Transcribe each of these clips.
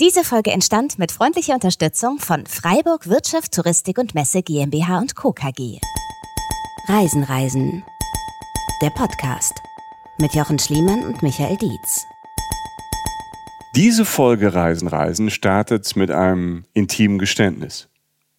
Diese Folge entstand mit freundlicher Unterstützung von Freiburg Wirtschaft, Touristik und Messe GmbH und Co. KG. Reisen, Reisen. Der Podcast mit Jochen Schliemann und Michael Dietz. Diese Folge Reisen, Reisen startet mit einem intimen Geständnis.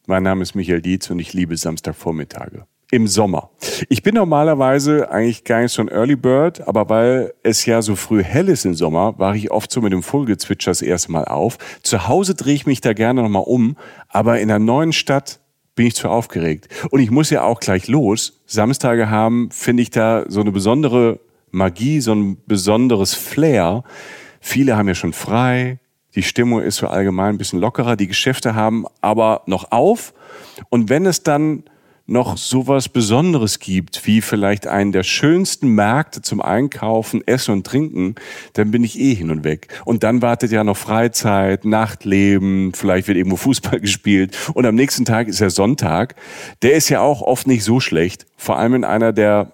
Mein Name ist Michael Dietz und ich liebe Samstagvormittage im Sommer. Ich bin normalerweise eigentlich gar nicht so ein Early Bird, aber weil es ja so früh hell ist im Sommer, war ich oft so mit dem Vogelgezwitscher das erste Mal auf. Zu Hause drehe ich mich da gerne nochmal um, aber in einer neuen Stadt bin ich zu aufgeregt. Und ich muss ja auch gleich los. Samstage haben, finde ich da so eine besondere Magie, so ein besonderes Flair. Viele haben ja schon frei. Die Stimmung ist so allgemein ein bisschen lockerer. Die Geschäfte haben aber noch auf. Und wenn es dann noch sowas Besonderes gibt, wie vielleicht einen der schönsten Märkte zum Einkaufen, Essen und Trinken, dann bin ich eh hin und weg. Und dann wartet ja noch Freizeit, Nachtleben, vielleicht wird irgendwo Fußball gespielt und am nächsten Tag ist ja Sonntag. Der ist ja auch oft nicht so schlecht, vor allem in einer der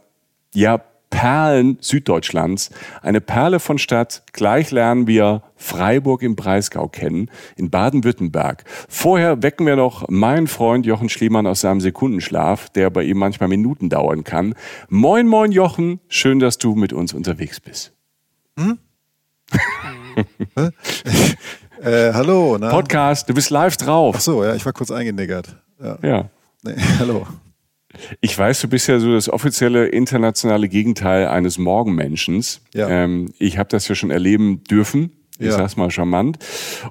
ja Perlen Süddeutschlands. Eine Perle von Stadt. Gleich lernen wir Freiburg im Breisgau kennen, in Baden-Württemberg. Vorher wecken wir noch meinen Freund Jochen Schliemann aus seinem Sekundenschlaf, der bei ihm manchmal Minuten dauern kann. Moin, moin, Jochen. Schön, dass du mit uns unterwegs bist. Hm? äh, hallo. Na? Podcast, du bist live drauf. Ach so, ja, ich war kurz eingeniggert. Ja. ja. Nee, hallo. Ich weiß, du bist ja so das offizielle internationale Gegenteil eines Morgenmenschens. Ja. Ähm, ich habe das ja schon erleben dürfen. Ich ja. sag's mal charmant.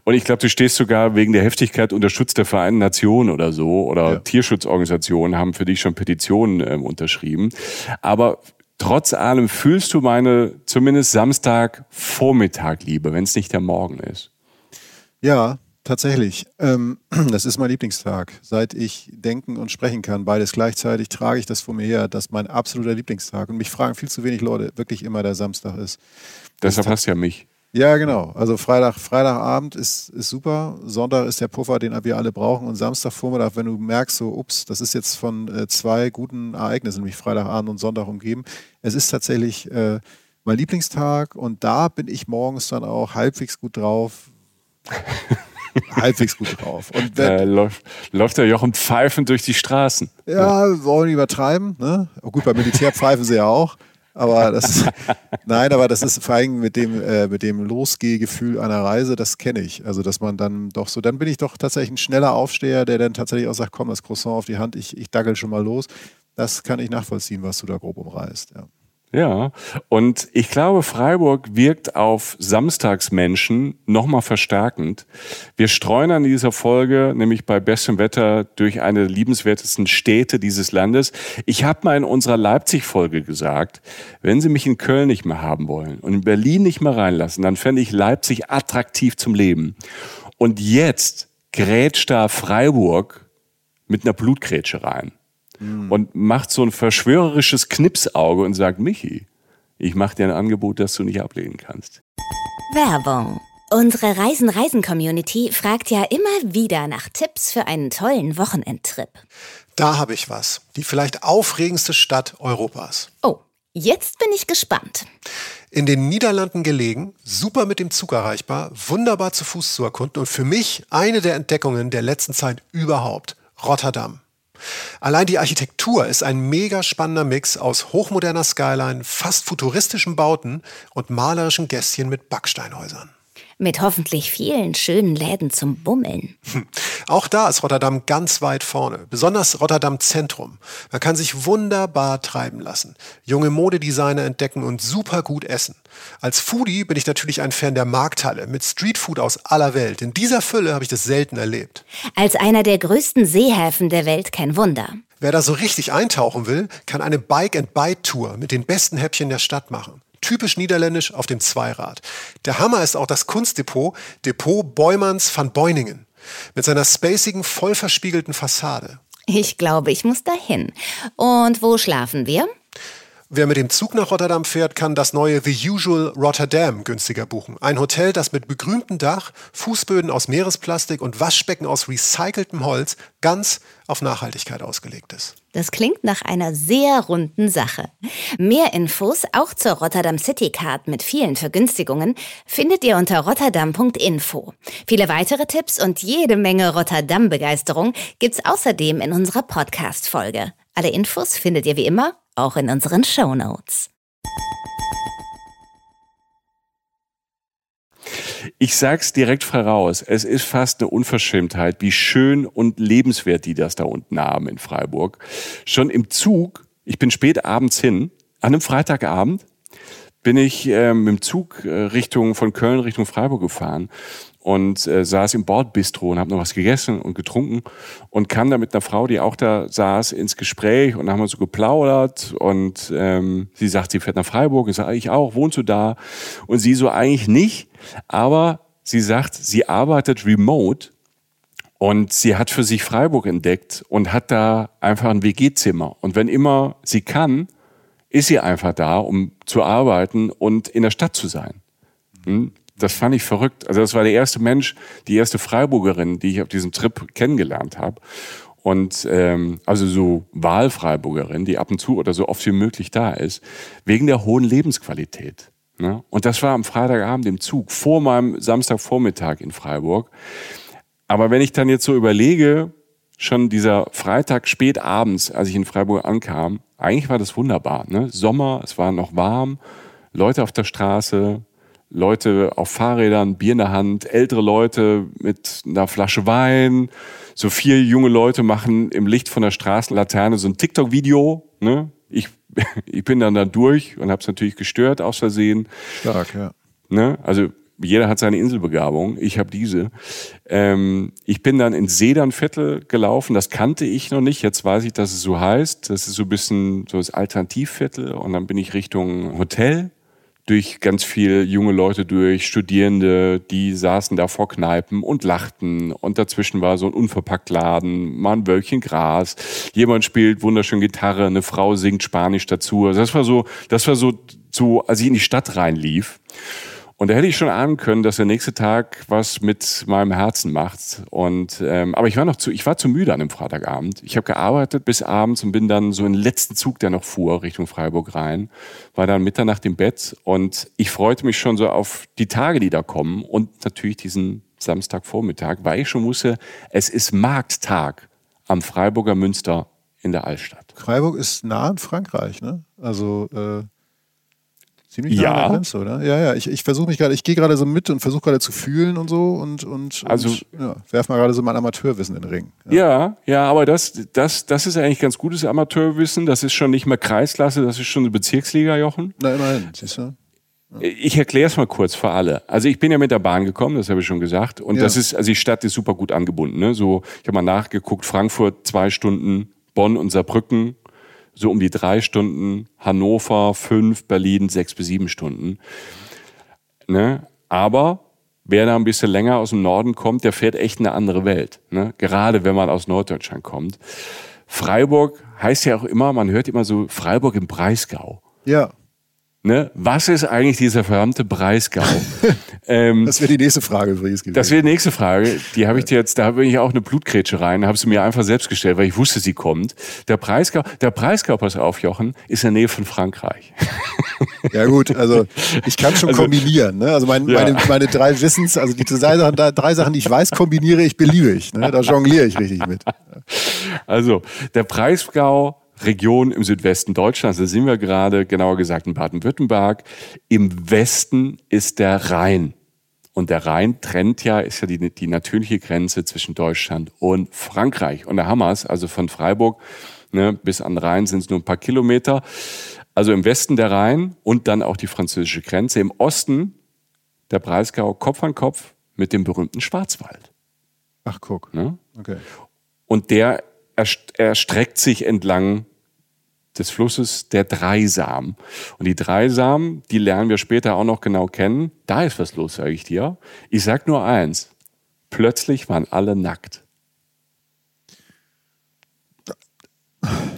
Und ich glaube, du stehst sogar wegen der Heftigkeit unter Schutz der Vereinten Nationen oder so oder ja. Tierschutzorganisationen haben für dich schon Petitionen ähm, unterschrieben. Aber trotz allem fühlst du meine zumindest Samstagvormittag Liebe, wenn es nicht der Morgen ist. Ja, Tatsächlich. Ähm, das ist mein Lieblingstag. Seit ich denken und sprechen kann, beides gleichzeitig, trage ich das vor mir her. Das ist mein absoluter Lieblingstag. Und mich fragen viel zu wenig Leute wirklich immer, der Samstag ist. Deshalb hast du ja mich. Ja, genau. Also Freitag, Freitagabend ist, ist super. Sonntag ist der Puffer, den wir alle brauchen. Und Samstagvormittag, wenn du merkst, so, ups, das ist jetzt von äh, zwei guten Ereignissen, nämlich Freitagabend und Sonntag umgeben. Es ist tatsächlich äh, mein Lieblingstag und da bin ich morgens dann auch halbwegs gut drauf. halbwegs gut drauf. Und wenn, äh, läuft, läuft der Jochen pfeifend durch die Straßen. Ja, ja. wollen wir übertreiben. Ne? Oh, gut, beim Militär pfeifen sie ja auch. Aber das nein, aber das ist vor allem mit dem, äh, mit dem Losgehgefühl einer Reise, das kenne ich. Also, dass man dann doch so, dann bin ich doch tatsächlich ein schneller Aufsteher, der dann tatsächlich auch sagt, komm, das Croissant auf die Hand, ich, ich dackel schon mal los. Das kann ich nachvollziehen, was du da grob umreißt, ja. Ja, und ich glaube, Freiburg wirkt auf Samstagsmenschen nochmal verstärkend. Wir streuen an dieser Folge, nämlich bei bestem Wetter, durch eine der liebenswertesten Städte dieses Landes. Ich habe mal in unserer Leipzig-Folge gesagt, wenn Sie mich in Köln nicht mehr haben wollen und in Berlin nicht mehr reinlassen, dann fände ich Leipzig attraktiv zum Leben. Und jetzt grätscht da Freiburg mit einer Blutgrätsche rein mhm. und macht so ein verschwörerisches Knipsauge und sagt, Michi, ich mache dir ein Angebot, das du nicht ablehnen kannst. Werbung. Unsere Reisen-Reisen-Community fragt ja immer wieder nach Tipps für einen tollen Wochenendtrip. Da habe ich was. Die vielleicht aufregendste Stadt Europas. Oh, jetzt bin ich gespannt. In den Niederlanden gelegen, super mit dem Zug erreichbar, wunderbar zu Fuß zu erkunden und für mich eine der Entdeckungen der letzten Zeit überhaupt. Rotterdam. Allein die Architektur ist ein mega spannender Mix aus hochmoderner Skyline, fast futuristischen Bauten und malerischen Gästchen mit Backsteinhäusern. Mit hoffentlich vielen schönen Läden zum Bummeln. Hm. Auch da ist Rotterdam ganz weit vorne, besonders Rotterdam Zentrum. Man kann sich wunderbar treiben lassen, junge Modedesigner entdecken und super gut essen. Als Foodie bin ich natürlich ein Fan der Markthalle mit Streetfood aus aller Welt. In dieser Fülle habe ich das selten erlebt. Als einer der größten Seehäfen der Welt kein Wunder. Wer da so richtig eintauchen will, kann eine Bike-and-Bite-Tour mit den besten Häppchen der Stadt machen typisch niederländisch auf dem Zweirad. Der Hammer ist auch das Kunstdepot, Depot Beumanns van Beuningen, mit seiner spacigen, voll verspiegelten Fassade. Ich glaube, ich muss dahin. Und wo schlafen wir? Wer mit dem Zug nach Rotterdam fährt, kann das neue The Usual Rotterdam günstiger buchen. Ein Hotel, das mit begrüntem Dach, Fußböden aus Meeresplastik und Waschbecken aus recyceltem Holz ganz auf Nachhaltigkeit ausgelegt ist. Das klingt nach einer sehr runden Sache. Mehr Infos auch zur Rotterdam City Card mit vielen Vergünstigungen findet ihr unter rotterdam.info. Viele weitere Tipps und jede Menge Rotterdam-Begeisterung gibt's außerdem in unserer Podcast-Folge. Alle Infos findet ihr wie immer auch in unseren Show Notes. Ich sag's direkt voraus, es ist fast eine Unverschämtheit, wie schön und lebenswert die das da unten haben in Freiburg. Schon im Zug, ich bin spät abends hin, an einem Freitagabend bin ich äh, mit dem Zug äh, Richtung von Köln Richtung Freiburg gefahren und äh, saß im Bordbistro und habe noch was gegessen und getrunken und kam da mit einer Frau, die auch da saß, ins Gespräch und haben wir so geplaudert und ähm, sie sagt, sie fährt nach Freiburg. Ich sage, ich auch, wohnst du da? Und sie so eigentlich nicht, aber sie sagt, sie arbeitet remote und sie hat für sich Freiburg entdeckt und hat da einfach ein WG-Zimmer. Und wenn immer sie kann, ist sie einfach da, um zu arbeiten und in der Stadt zu sein. Hm? Das fand ich verrückt. Also das war der erste Mensch, die erste Freiburgerin, die ich auf diesem Trip kennengelernt habe. Und ähm, also so Wahlfreiburgerin, die ab und zu oder so oft wie möglich da ist, wegen der hohen Lebensqualität. Ne? Und das war am Freitagabend im Zug, vor meinem Samstagvormittag in Freiburg. Aber wenn ich dann jetzt so überlege, schon dieser Freitag spät abends, als ich in Freiburg ankam, eigentlich war das wunderbar. Ne? Sommer, es war noch warm, Leute auf der Straße, Leute auf Fahrrädern, Bier in der Hand, ältere Leute mit einer Flasche Wein. So vier junge Leute machen im Licht von der Straßenlaterne so ein TikTok-Video. Ne? Ich, ich bin dann da durch und habe es natürlich gestört aus Versehen. Stark, ja. Ne? Also jeder hat seine Inselbegabung. Ich habe diese. Ähm, ich bin dann ins Sedernviertel gelaufen. Das kannte ich noch nicht. Jetzt weiß ich, dass es so heißt. Das ist so ein bisschen so das Alternativviertel. Und dann bin ich Richtung Hotel durch ganz viele junge Leute durch, Studierende, die saßen da vor Kneipen und lachten und dazwischen war so ein unverpackt Laden, mal ein Wölkchen Gras, jemand spielt wunderschön Gitarre, eine Frau singt Spanisch dazu. Also das war so, das war so, so als ich in die Stadt reinlief. Und da hätte ich schon ahnen können, dass der nächste Tag was mit meinem Herzen macht. Und ähm, aber ich war noch zu, ich war zu müde an dem Freitagabend. Ich habe gearbeitet bis abends und bin dann so den letzten Zug, der noch fuhr, Richtung Freiburg rein, war dann Mitternacht im Bett und ich freute mich schon so auf die Tage, die da kommen und natürlich diesen Samstagvormittag, weil ich schon wusste, es ist Markttag am Freiburger Münster in der Altstadt. Freiburg ist nah an Frankreich, ne? Also äh Ziemlich ja. nah an der Grenze, oder? Ja, ja. Ich, ich versuche mich gerade, ich gehe gerade so mit und versuche gerade zu fühlen und so und, und, also, und ja, werf mal gerade so mein Amateurwissen in den Ring. Ja. ja, ja, aber das, das, das ist eigentlich ganz gutes Amateurwissen. Das ist schon nicht mehr Kreisklasse, das ist schon eine Bezirksliga, Jochen. Na, immerhin, siehst du? Ich erkläre es mal kurz für alle. Also ich bin ja mit der Bahn gekommen, das habe ich schon gesagt. Und ja. das ist, also die Stadt ist super gut angebunden. Ne? So, ich habe mal nachgeguckt, Frankfurt zwei Stunden, Bonn und Saarbrücken so um die drei Stunden, Hannover fünf, Berlin sechs bis sieben Stunden. Ne? Aber wer da ein bisschen länger aus dem Norden kommt, der fährt echt in eine andere Welt. Ne? Gerade wenn man aus Norddeutschland kommt. Freiburg heißt ja auch immer, man hört immer so Freiburg im Breisgau. Ja. Ne? Was ist eigentlich dieser verdammte Breisgau? ähm, das wäre die nächste Frage übrigens gewesen. Das wäre die nächste Frage. Die habe ich dir jetzt, da bin ich auch eine Blutgrätsche rein, habe sie mir einfach selbst gestellt, weil ich wusste, sie kommt. Der Breisgau, der Breisgau, pass auf, Jochen, ist in der Nähe von Frankreich. Ja gut, also ich kann schon also, kombinieren. Ne? Also mein, ja. meine, meine drei Wissens, also die drei Sachen, drei Sachen, die ich weiß, kombiniere ich beliebig. Ne? Da jongliere ich richtig mit. Also der Breisgau Region im Südwesten Deutschlands, da sind wir gerade, genauer gesagt in Baden-Württemberg. Im Westen ist der Rhein. Und der Rhein trennt ja, ist ja die, die natürliche Grenze zwischen Deutschland und Frankreich. Und da haben wir es, also von Freiburg ne, bis an Rhein sind es nur ein paar Kilometer. Also im Westen der Rhein und dann auch die französische Grenze. Im Osten der Breisgau Kopf an Kopf mit dem berühmten Schwarzwald. Ach, guck. Ne? Okay. Und der erstreckt sich entlang des Flusses der Dreisam. Und die Dreisam, die lernen wir später auch noch genau kennen. Da ist was los, sage ich dir. Ich sag nur eins. Plötzlich waren alle nackt.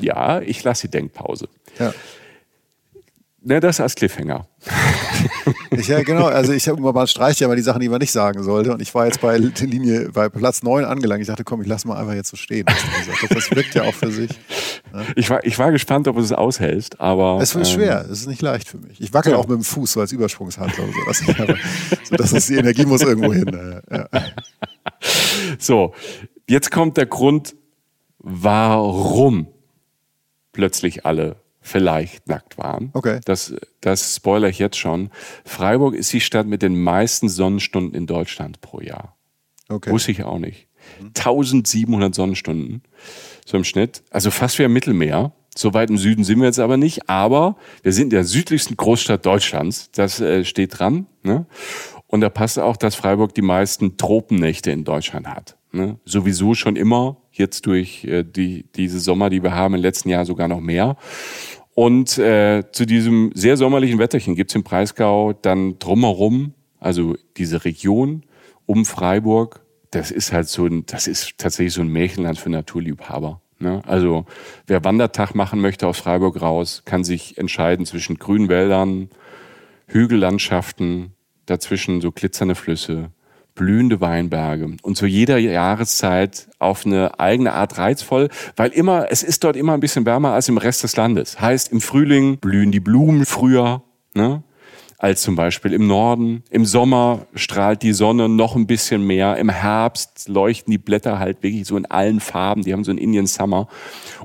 Ja, ich lasse die Denkpause. Ja. Ne, das als Cliffhanger. Ich, ja, genau. Also ich habe man streicht ja mal die Sachen, die man nicht sagen sollte. Und ich war jetzt bei Linie, bei Platz 9 angelangt. Ich dachte, komm, ich lasse mal einfach jetzt so stehen. Das wirkt ja auch für sich. Ja. Ich, war, ich war gespannt, ob du es aushältst, aber. Es wird ähm, schwer, es ist nicht leicht für mich. Ich wackel ja. auch mit dem Fuß so als Übersprungshandler. So, dass ich einfach, so dass es, die Energie muss irgendwo hin. Ja. So, jetzt kommt der Grund, warum plötzlich alle vielleicht nackt waren. Okay. Das, das spoiler ich jetzt schon. Freiburg ist die Stadt mit den meisten Sonnenstunden in Deutschland pro Jahr. Okay. Wusste ich auch nicht. 1700 Sonnenstunden, so im Schnitt. Also fast wie im Mittelmeer. So weit im Süden sind wir jetzt aber nicht, aber wir sind in der südlichsten Großstadt Deutschlands. Das äh, steht dran. Ne? Und da passt auch, dass Freiburg die meisten Tropennächte in Deutschland hat. Ne? Sowieso schon immer, jetzt durch äh, die, diese Sommer, die wir haben, im letzten Jahr sogar noch mehr. Und äh, zu diesem sehr sommerlichen Wetterchen gibt's im Breisgau dann drumherum, also diese Region um Freiburg, das ist halt so ein, das ist tatsächlich so ein Märchenland für Naturliebhaber. Ne? Also wer Wandertag machen möchte aus Freiburg raus, kann sich entscheiden zwischen grünen Wäldern, Hügellandschaften, dazwischen so glitzernde Flüsse, blühende Weinberge und zu jeder Jahreszeit auf eine eigene Art reizvoll, weil immer, es ist dort immer ein bisschen wärmer als im Rest des Landes. Heißt, im Frühling blühen die Blumen früher, ne? Als zum Beispiel im Norden. Im Sommer strahlt die Sonne noch ein bisschen mehr. Im Herbst leuchten die Blätter halt wirklich so in allen Farben. Die haben so einen Indian Summer.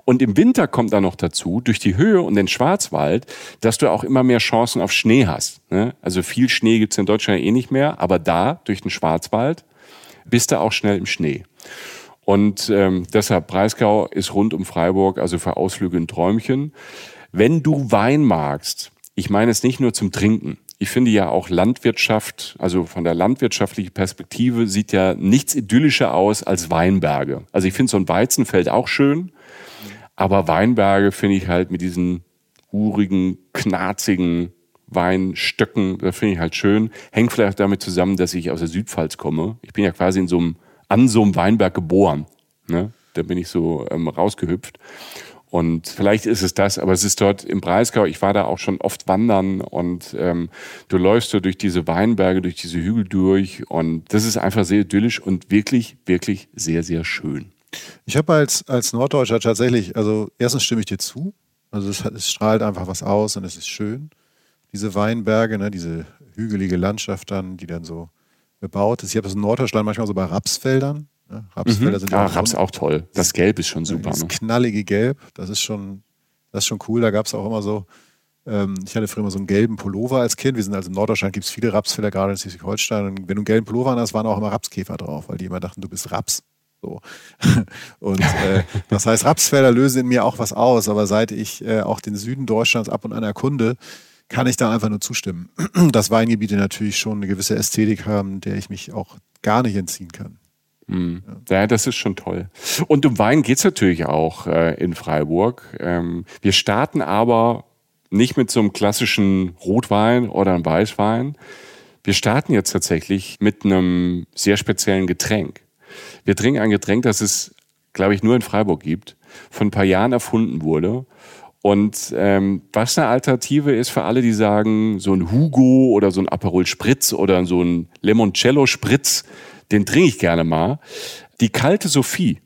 Und im Winter kommt da noch dazu, durch die Höhe und den Schwarzwald, dass du auch immer mehr Chancen auf Schnee hast. Ne? Also viel Schnee gibt's in Deutschland eh nicht mehr, aber da, durch den Schwarzwald, bist du auch schnell im Schnee. Und ähm, deshalb, Breisgau ist rund um Freiburg, also für Ausflüge ein Träumchen. Wenn du Wein magst, ich meine es nicht nur zum Trinken. Ich finde ja auch Landwirtschaft, also von der landwirtschaftlichen Perspektive sieht ja nichts idyllischer aus als Weinberge. Also ich finde so ein Weizenfeld auch schön, aber Weinberge finde ich halt mit diesen urigen, knarzigen Weinstöcken, da finde ich halt schön. Hängt vielleicht damit zusammen, dass ich aus der Südpfalz komme. Ich bin ja quasi in so einem, an so einem Weinberg geboren. Ne? Da bin ich so ähm, rausgehüpft. Und vielleicht ist es das, aber es ist dort im Breisgau, ich war da auch schon oft wandern und ähm, du läufst so durch diese Weinberge, durch diese Hügel durch und das ist einfach sehr idyllisch und wirklich, wirklich sehr, sehr schön. Ich habe als, als Norddeutscher tatsächlich, also erstens stimme ich dir zu, also es, es strahlt einfach was aus und es ist schön. Diese Weinberge, ne, diese hügelige Landschaft dann, die dann so bebaut ist. Ich habe das in Norddeutschland manchmal so bei Rapsfeldern, Ne? Rapsfelder mhm. sind ja ah, Raps auch toll. Das Gelb ist schon super. Das ne? knallige Gelb, das ist schon, das ist schon cool. Da gab es auch immer so, ähm, ich hatte früher immer so einen gelben Pullover als Kind. Wir sind also in Norddeutschland, gibt es viele Rapsfelder, gerade in Schleswig-Holstein. Und wenn du einen gelben Pullover hast, waren auch immer Rapskäfer drauf, weil die immer dachten, du bist Raps. So. Und äh, das heißt, Rapsfelder lösen in mir auch was aus, aber seit ich äh, auch den Süden Deutschlands ab und an erkunde, kann ich da einfach nur zustimmen, dass Weingebiete natürlich schon eine gewisse Ästhetik haben, der ich mich auch gar nicht entziehen kann. Mhm. Ja, das ist schon toll. Und um Wein geht's natürlich auch äh, in Freiburg. Ähm, wir starten aber nicht mit so einem klassischen Rotwein oder einem Weißwein. Wir starten jetzt tatsächlich mit einem sehr speziellen Getränk. Wir trinken ein Getränk, das es, glaube ich, nur in Freiburg gibt, von ein paar Jahren erfunden wurde. Und ähm, was eine Alternative ist für alle, die sagen, so ein Hugo oder so ein Aperol Spritz oder so ein Limoncello Spritz, den trinke ich gerne mal. Die kalte Sophie.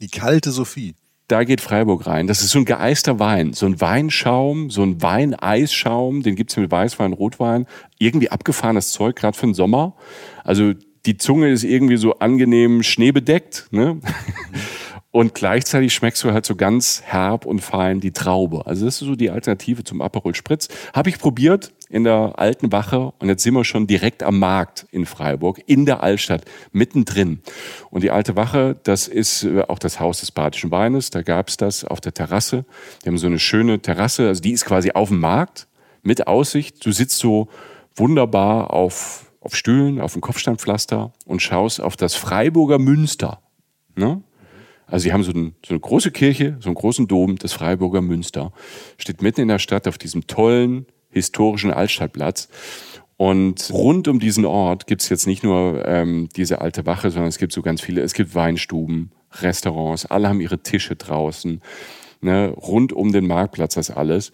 Die kalte Sophie. Da geht Freiburg rein. Das ist so ein geeister Wein. So ein Weinschaum, so ein Weineisschaum, den gibt's mit Weißwein, Rotwein. Irgendwie abgefahrenes Zeug, gerade für den Sommer. Also die Zunge ist irgendwie so angenehm schneebedeckt. Ne? Und gleichzeitig schmeckst du halt so ganz herb und fein die Traube. Also das ist so die Alternative zum Aperol Spritz. Habe ich probiert in der alten Wache und jetzt sind wir schon direkt am Markt in Freiburg, in der Altstadt, mittendrin. Und die alte Wache, das ist äh, auch das Haus des Badischen Weines. Da gab's das auf der Terrasse. Die haben so eine schöne Terrasse, also die ist quasi auf dem Markt mit Aussicht. Du sitzt so wunderbar auf, auf Stühlen, auf dem Kopfsteinpflaster und schaust auf das Freiburger Münster. Ne? Also sie haben so, ein, so, eine große Kirche, so einen großen Dom, das Freiburger Münster. Steht mitten in der Stadt auf diesem tollen historischen Altstadtplatz. Und rund um diesen Ort gibt's jetzt nicht nur ähm, diese alte Wache, sondern es gibt so ganz viele, es gibt Weinstuben, Restaurants, alle haben ihre Tische draußen. Ne? Rund um den Marktplatz das alles.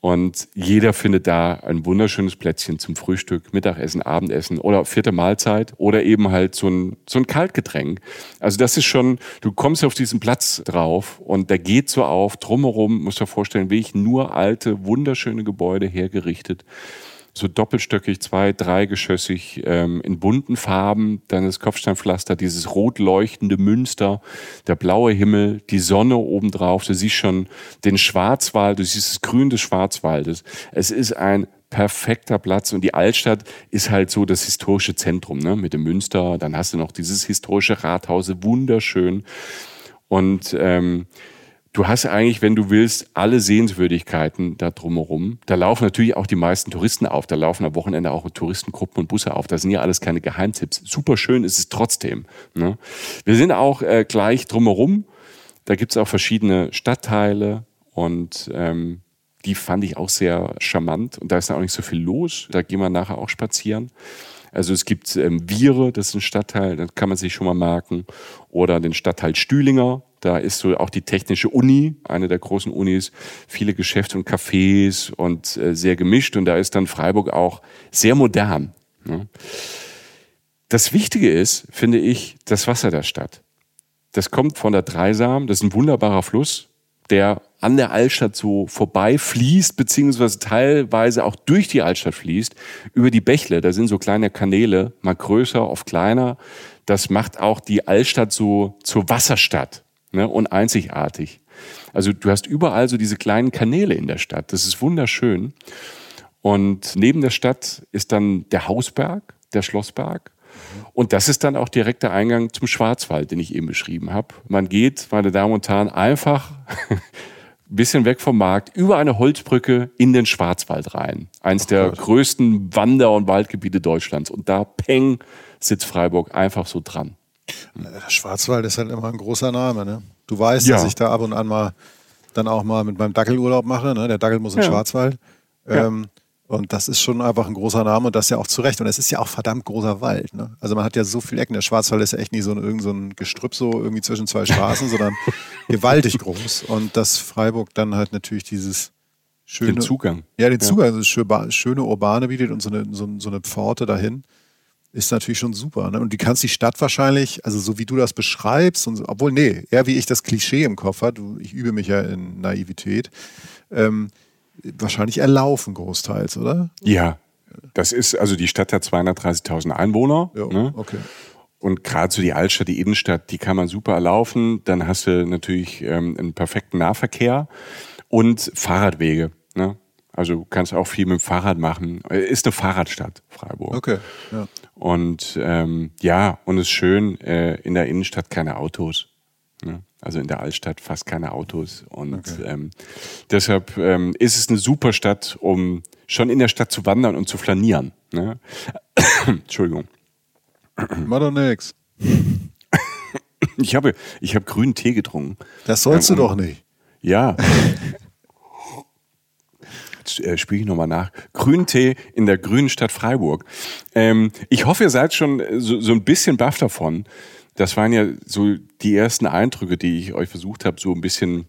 Und jeder findet da ein wunderschönes Plätzchen zum Frühstück, Mittagessen, Abendessen oder vierte Mahlzeit oder eben halt so ein, so ein Kaltgetränk. Also das ist schon, du kommst auf diesen Platz drauf und der geht so auf, drumherum, musst du dir vorstellen, wirklich nur alte, wunderschöne Gebäude hergerichtet so doppelstöckig, zwei, dreigeschossig, ähm, in bunten Farben, dann das Kopfsteinpflaster, dieses rot leuchtende Münster, der blaue Himmel, die Sonne obendrauf, du siehst schon den Schwarzwald, du siehst das Grün des Schwarzwaldes. Es ist ein perfekter Platz und die Altstadt ist halt so das historische Zentrum, ne, mit dem Münster, dann hast du noch dieses historische Rathaus, wunderschön. Und ähm, du hast eigentlich, wenn du willst, alle Sehenswürdigkeiten da drumherum. Da laufen natürlich auch die meisten Touristen auf. Da laufen am Wochenende auch Touristengruppen und Busse auf. Das sind ja alles keine Geheimtipps. Super schön ist es trotzdem. Ne? Wir sind auch äh, gleich drumherum. Da gibt es auch verschiedene Stadtteile und ähm, die fand ich auch sehr charmant. Und da ist auch nicht so viel los. Da gehen wir nachher auch spazieren. Also es gibt ähm, Viere, das ist ein Stadtteil, das kann man sich schon mal merken. Oder den Stadtteil Stühlinger, da ist so auch die Technische Uni, eine der großen Unis, viele Geschäfte und Cafés und äh, sehr gemischt. Und da ist dann Freiburg auch sehr modern. Ne? Das Wichtige ist, finde ich, das Wasser der Stadt. Das kommt von der Dreisam, das ist ein wunderbarer Fluss, der an der Altstadt so vorbei fließt, beziehungsweise teilweise auch durch die Altstadt fließt, über die Bächle. Da sind so kleine Kanäle, mal größer, oft kleiner. Das macht auch die Altstadt so zur Wasserstadt ne, und einzigartig. Also du hast überall so diese kleinen Kanäle in der Stadt. Das ist wunderschön. Und neben der Stadt ist dann der Hausberg, der Schlossberg. Und das ist dann auch direkt der Eingang zum Schwarzwald, den ich eben beschrieben habe. Man geht, meine Damen und Herren, einfach ein bisschen weg vom Markt über eine Holzbrücke in den Schwarzwald rein. Eins oh der größten Wander- und Waldgebiete Deutschlands. Und da, peng, sitzt Freiburg einfach so dran. Der Schwarzwald ist halt immer ein großer Name. Ne? Du weißt, ja. dass ich da ab und an mal dann auch mal mit meinem Dackelurlaub mache. Ne? Der Dackel muss in ja. Schwarzwald. Ähm, und das ist schon einfach ein großer Name und das ja auch zu Recht. Und es ist ja auch verdammt großer Wald. Ne? Also man hat ja so viele Ecken. Der Schwarzwald ist ja echt nicht so ein, irgend so ein Gestrüpp so irgendwie zwischen zwei Straßen, sondern gewaltig groß. Und dass Freiburg dann halt natürlich dieses schöne... Den Zugang. Ja, den Zugang. Ja. Also schöne Urbane bietet und so eine, so, so eine Pforte dahin ist natürlich schon super. Ne? Und du kannst die Stadt wahrscheinlich, also so wie du das beschreibst, und, obwohl, nee, eher wie ich das Klischee im Kopf habe, ich übe mich ja in Naivität, ähm, wahrscheinlich erlaufen großteils, oder? Ja, das ist, also die Stadt hat 230.000 Einwohner. Ja, ne? okay. Und gerade so die Altstadt, die Innenstadt, die kann man super erlaufen. Dann hast du natürlich ähm, einen perfekten Nahverkehr und Fahrradwege. Ne? Also du kannst auch viel mit dem Fahrrad machen. Ist eine Fahrradstadt, Freiburg. Okay. Ja. Und ähm, ja, und es ist schön, äh, in der Innenstadt keine Autos. Ne? Also in der Altstadt fast keine Autos. Und okay. ähm, deshalb ähm, ist es eine super Stadt, um schon in der Stadt zu wandern und zu flanieren. Ne? Entschuldigung. Mach doch nix. Ich habe, ich habe grünen Tee getrunken. Das sollst ähm, du doch nicht. Ja. jetzt äh, spiele ich nochmal nach. Grüntee in der grünen Stadt Freiburg. Ähm, ich hoffe, ihr seid schon so, so ein bisschen baff davon. Das waren ja so die ersten Eindrücke, die ich euch versucht habe, so ein bisschen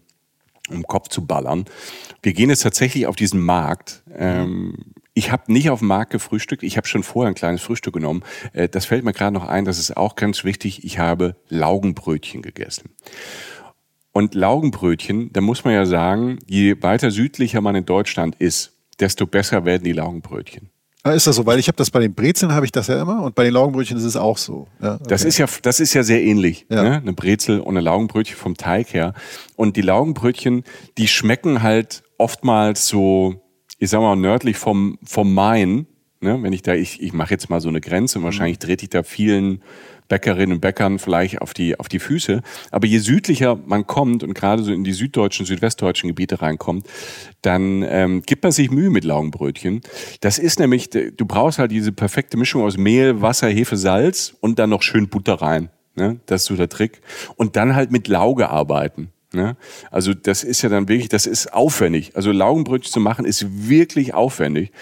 um Kopf zu ballern. Wir gehen jetzt tatsächlich auf diesen Markt. Ähm, ich habe nicht auf dem Markt gefrühstückt. Ich habe schon vorher ein kleines Frühstück genommen. Äh, das fällt mir gerade noch ein. Das ist auch ganz wichtig. Ich habe Laugenbrötchen gegessen. Und Laugenbrötchen, da muss man ja sagen, je weiter südlicher man in Deutschland ist, desto besser werden die Laugenbrötchen. Ah, ist das so? Weil ich habe das bei den Brezeln habe ich das ja immer und bei den Laugenbrötchen ist es auch so. Ja, okay. Das ist ja, das ist ja sehr ähnlich. Ja. Ne? Eine Brezel und eine Laugenbrötchen vom Teig her. Und die Laugenbrötchen, die schmecken halt oftmals so, ich sag mal, nördlich vom, vom Main. Ne? Wenn ich da, ich, ich mache jetzt mal so eine Grenze und wahrscheinlich mhm. trete ich da vielen Bäckerinnen und Bäckern vielleicht auf die, auf die Füße. Aber je südlicher man kommt und gerade so in die süddeutschen, südwestdeutschen Gebiete reinkommt, dann ähm, gibt man sich Mühe mit Laugenbrötchen. Das ist nämlich, du brauchst halt diese perfekte Mischung aus Mehl, Wasser, Hefe, Salz und dann noch schön Butter rein. Ne? Das ist so der Trick. Und dann halt mit Lauge arbeiten. Ne? Also das ist ja dann wirklich, das ist aufwendig. Also Laugenbrötchen zu machen ist wirklich aufwendig.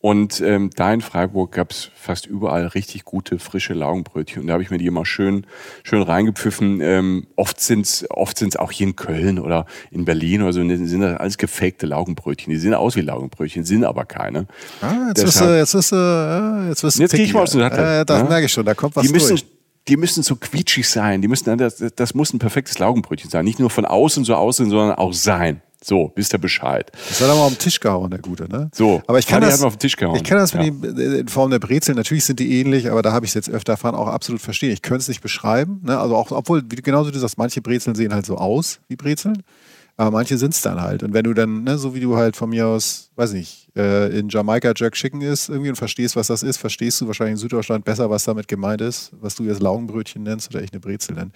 Und ähm, da in Freiburg gab es fast überall richtig gute, frische Laugenbrötchen. Und da habe ich mir die immer schön, schön reingepfiffen. Ähm, oft sind es oft sind's auch hier in Köln oder in Berlin oder so, sind das alles gefakte Laugenbrötchen. Die sehen aus wie Laugenbrötchen, sind aber keine. Ah, jetzt wirst du, jetzt wirst du, jetzt wirst du Jetzt gehe ich mal aus dem Sattel. Äh, das ne? merke ich schon, da kommt was die müssen, durch. Die müssen so quietschig sein. Die müssen, das, das muss ein perfektes Laugenbrötchen sein. Nicht nur von außen so aussehen, sondern auch sein. So, wisst ihr Bescheid. Das hat er mal auf den Tisch gehauen, der Gute, ne? So, aber ich kann das, auf den Tisch gehauen. Ich kann das Ja. mit dem, in Form der Brezeln, natürlich sind die ähnlich, aber da habe ich es jetzt öfter erfahren, auch absolut verstehen. Ich könnte es nicht beschreiben, ne? Also auch, obwohl, wie, genauso wie du sagst, manche Brezeln sehen halt so aus wie Brezeln, aber manche sind es dann halt. Und wenn du dann, ne, so wie du halt von mir aus, weiß nicht, äh, in Jamaika Jerk Chicken isst irgendwie und verstehst, was das ist, verstehst du wahrscheinlich in Süddeutschland besser, was damit gemeint ist, was du jetzt Laugenbrötchen nennst oder ich eine Brezel nenne.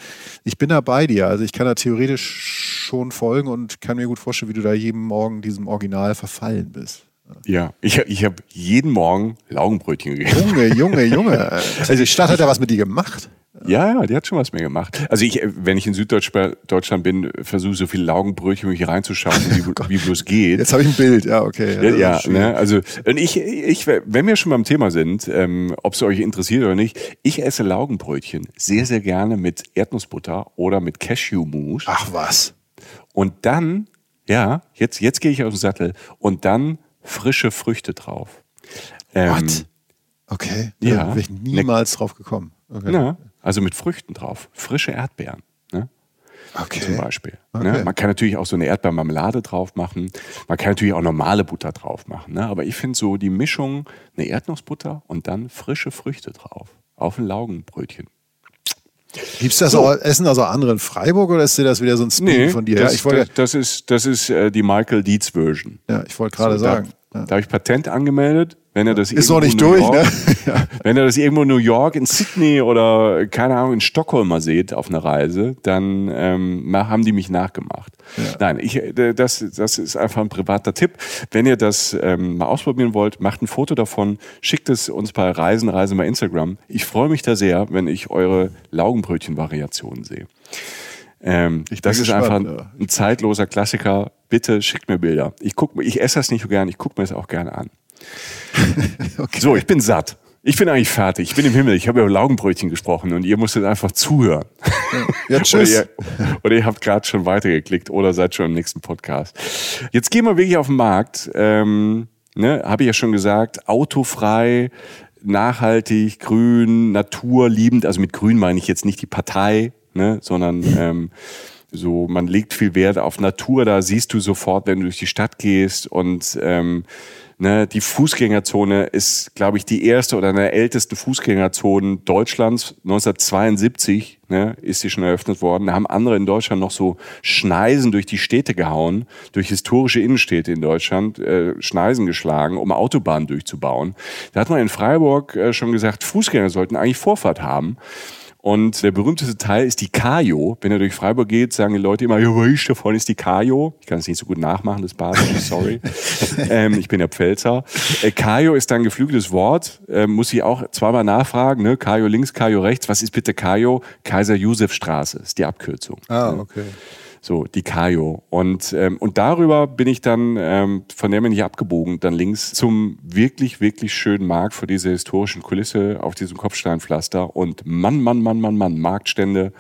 Ich bin da bei dir, also ich kann da theoretisch schon folgen und kann mir gut vorstellen, wie du da jeden Morgen diesem Original verfallen bist. Ja, ich, ich habe jeden Morgen Laugenbrötchen gegessen. Junge, Junge, Junge. Also die Stadt hat ja was mit dir gemacht. Ja, ja, die hat schon was mehr gemacht. Also ich, wenn ich in Süddeutschland bin, versuche so viele Laugenbrötchen mich reinzuschaffen, wie, wie bloß geht. Jetzt habe ich ein Bild, ja, okay. Ja, ja ne, also und ich, ich, wenn wir schon beim Thema sind, ähm, ob es euch interessiert oder nicht, ich esse Laugenbrötchen sehr, sehr gerne mit Erdnussbutter oder mit Cashewmus. Ach was. Und dann, ja, jetzt, jetzt gehe ich aus dem Sattel und dann frische Früchte drauf. Ähm, What? Okay. Ja. Da wäre ich niemals drauf gekommen. Okay. Na, also mit Früchten drauf. Frische Erdbeeren. Ne? Zum okay. Beispiel. Okay. Ne? Man kann natürlich auch so eine Erdbeermarmelade drauf machen. Man kann natürlich auch normale Butter drauf machen. Ne? Aber ich finde so die Mischung, eine Erdnussbutter und dann frische Früchte drauf. Auf ein Laugenbrötchen. Gibt es das auch, Essen also andere in Freiburg oder ist dir das wieder so ein Spin von dir? das, ja, ich wollte, das, das ist, das ist äh, die Michael Dietz Version. ja, ich wollte gerade So, sagen. Da, habe ich Patent angemeldet. Wenn er das Ist noch irgendwo nicht in New durch, York, ne? Wenn er das irgendwo in New York, in Sydney oder keine Ahnung in Stockholm mal seht auf einer Reise, dann ähm, haben die mich nachgemacht. Nein, ich, äh, das, das ist einfach ein privater Tipp. Wenn ihr das ähm, mal ausprobieren wollt, macht ein Foto davon, schickt es uns bei Reisen, Reisen bei Instagram. Ich freue mich da sehr, wenn ich eure Laugenbrötchen-Variationen sehe. Ähm, das ist gespannt, einfach ein, ja. ein zeitloser Klassiker. Bitte schickt mir Bilder. Ich guck, ich esse das nicht so gern, ich gucke mir das auch gerne an. So, ich bin satt. Ich bin eigentlich fertig. Ich bin im Himmel. Ich habe über Laugenbrötchen gesprochen und ihr musstet einfach zuhören. Ja, tschüss. Oder ihr, oder ihr habt gerade schon weitergeklickt oder seid schon im nächsten Podcast. Jetzt gehen wir wirklich auf den Markt. Ähm, ne, habe ich ja schon gesagt, autofrei, nachhaltig, grün, naturliebend. Also mit grün meine ich jetzt nicht die Partei, ne, sondern ähm, so, man legt viel Wert auf Natur, da siehst du sofort, wenn du durch die Stadt gehst und ähm, ne, die Fußgängerzone ist, glaube ich, die erste oder eine der ältesten Fußgängerzonen Deutschlands. 1972 ne, ist sie schon eröffnet worden. Da haben andere in Deutschland noch so Schneisen durch die Städte gehauen, durch historische Innenstädte in Deutschland, äh, Schneisen geschlagen, um Autobahnen durchzubauen. Da hat man in Freiburg äh, schon gesagt, Fußgänger sollten eigentlich Vorfahrt haben. Und der berühmteste Teil ist die Kajo. Wenn er durch Freiburg geht, sagen die Leute immer, ja, da vorne ist die Kajo. Ich kann es nicht so gut nachmachen, das Basische, sorry. ähm, ich bin ja Pfälzer. Äh, Kajo ist ein geflügeltes Wort. Ähm, muss ich auch zweimal nachfragen. Ne? Kajo links, Kajo rechts. Was ist bitte Kajo? Kaiser-Josef-Straße ist die Abkürzung. Ah, okay. So, die Kajo. Und, ähm, und darüber bin ich dann, ähm, von der bin ich abgebogen, dann links zum wirklich, wirklich schönen Markt vor dieser historischen Kulisse auf diesem Kopfsteinpflaster. Und Mann, Mann, Mann, Mann, Mann, Marktstände,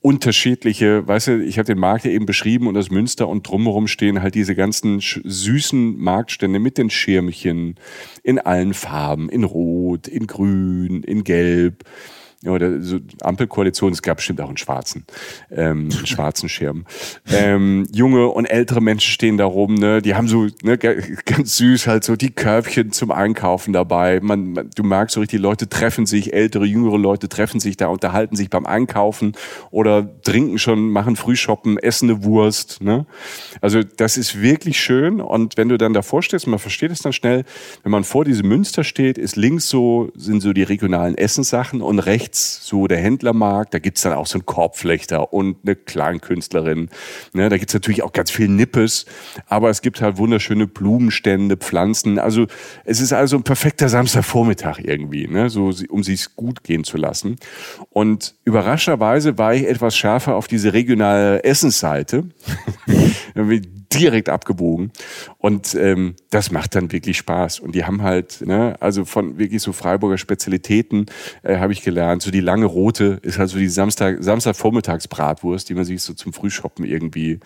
unterschiedliche, weißt du, ich habe den Markt ja eben beschrieben und das Münster und drumherum stehen halt diese ganzen süßen Marktstände mit den Schirmchen in allen Farben, in Rot, in Grün, in Gelb. Oder so Ampelkoalition, es gab bestimmt auch einen schwarzen, ähm, einen schwarzen Schirm. Ähm, junge und ältere Menschen stehen da rum, ne? Die haben so ne, ga- ganz süß halt so die Körbchen zum Einkaufen dabei. Man, man, du merkst so richtig, die Leute treffen sich, ältere, jüngere Leute treffen sich da, unterhalten sich beim Einkaufen oder trinken schon, machen Frühshoppen, essen eine Wurst. Ne? Also das ist wirklich schön. Und wenn du dann davor stehst, man versteht es dann schnell, wenn man vor diesem Münster steht, ist links so, sind so die regionalen Essenssachen und rechts rechts so der Händlermarkt, da gibt's dann auch so einen Korbflechter und eine Klangkünstlerin. Ne, da gibt's natürlich auch ganz viel Nippes, aber es gibt halt wunderschöne Blumenstände, Pflanzen. Also es ist also ein perfekter Samstagvormittag irgendwie, ne, so, um sich's gut gehen zu lassen. Und überraschenderweise war ich etwas schärfer auf diese regionale Essensseite. direkt abgebogen. Und ähm, das macht dann wirklich Spaß. Und die haben halt, ne, also von wirklich so Freiburger Spezialitäten äh, habe ich gelernt. So die lange rote ist halt so die Samstag, Samstagvormittagsbratwurst, die man sich so zum Frühschoppen irgendwie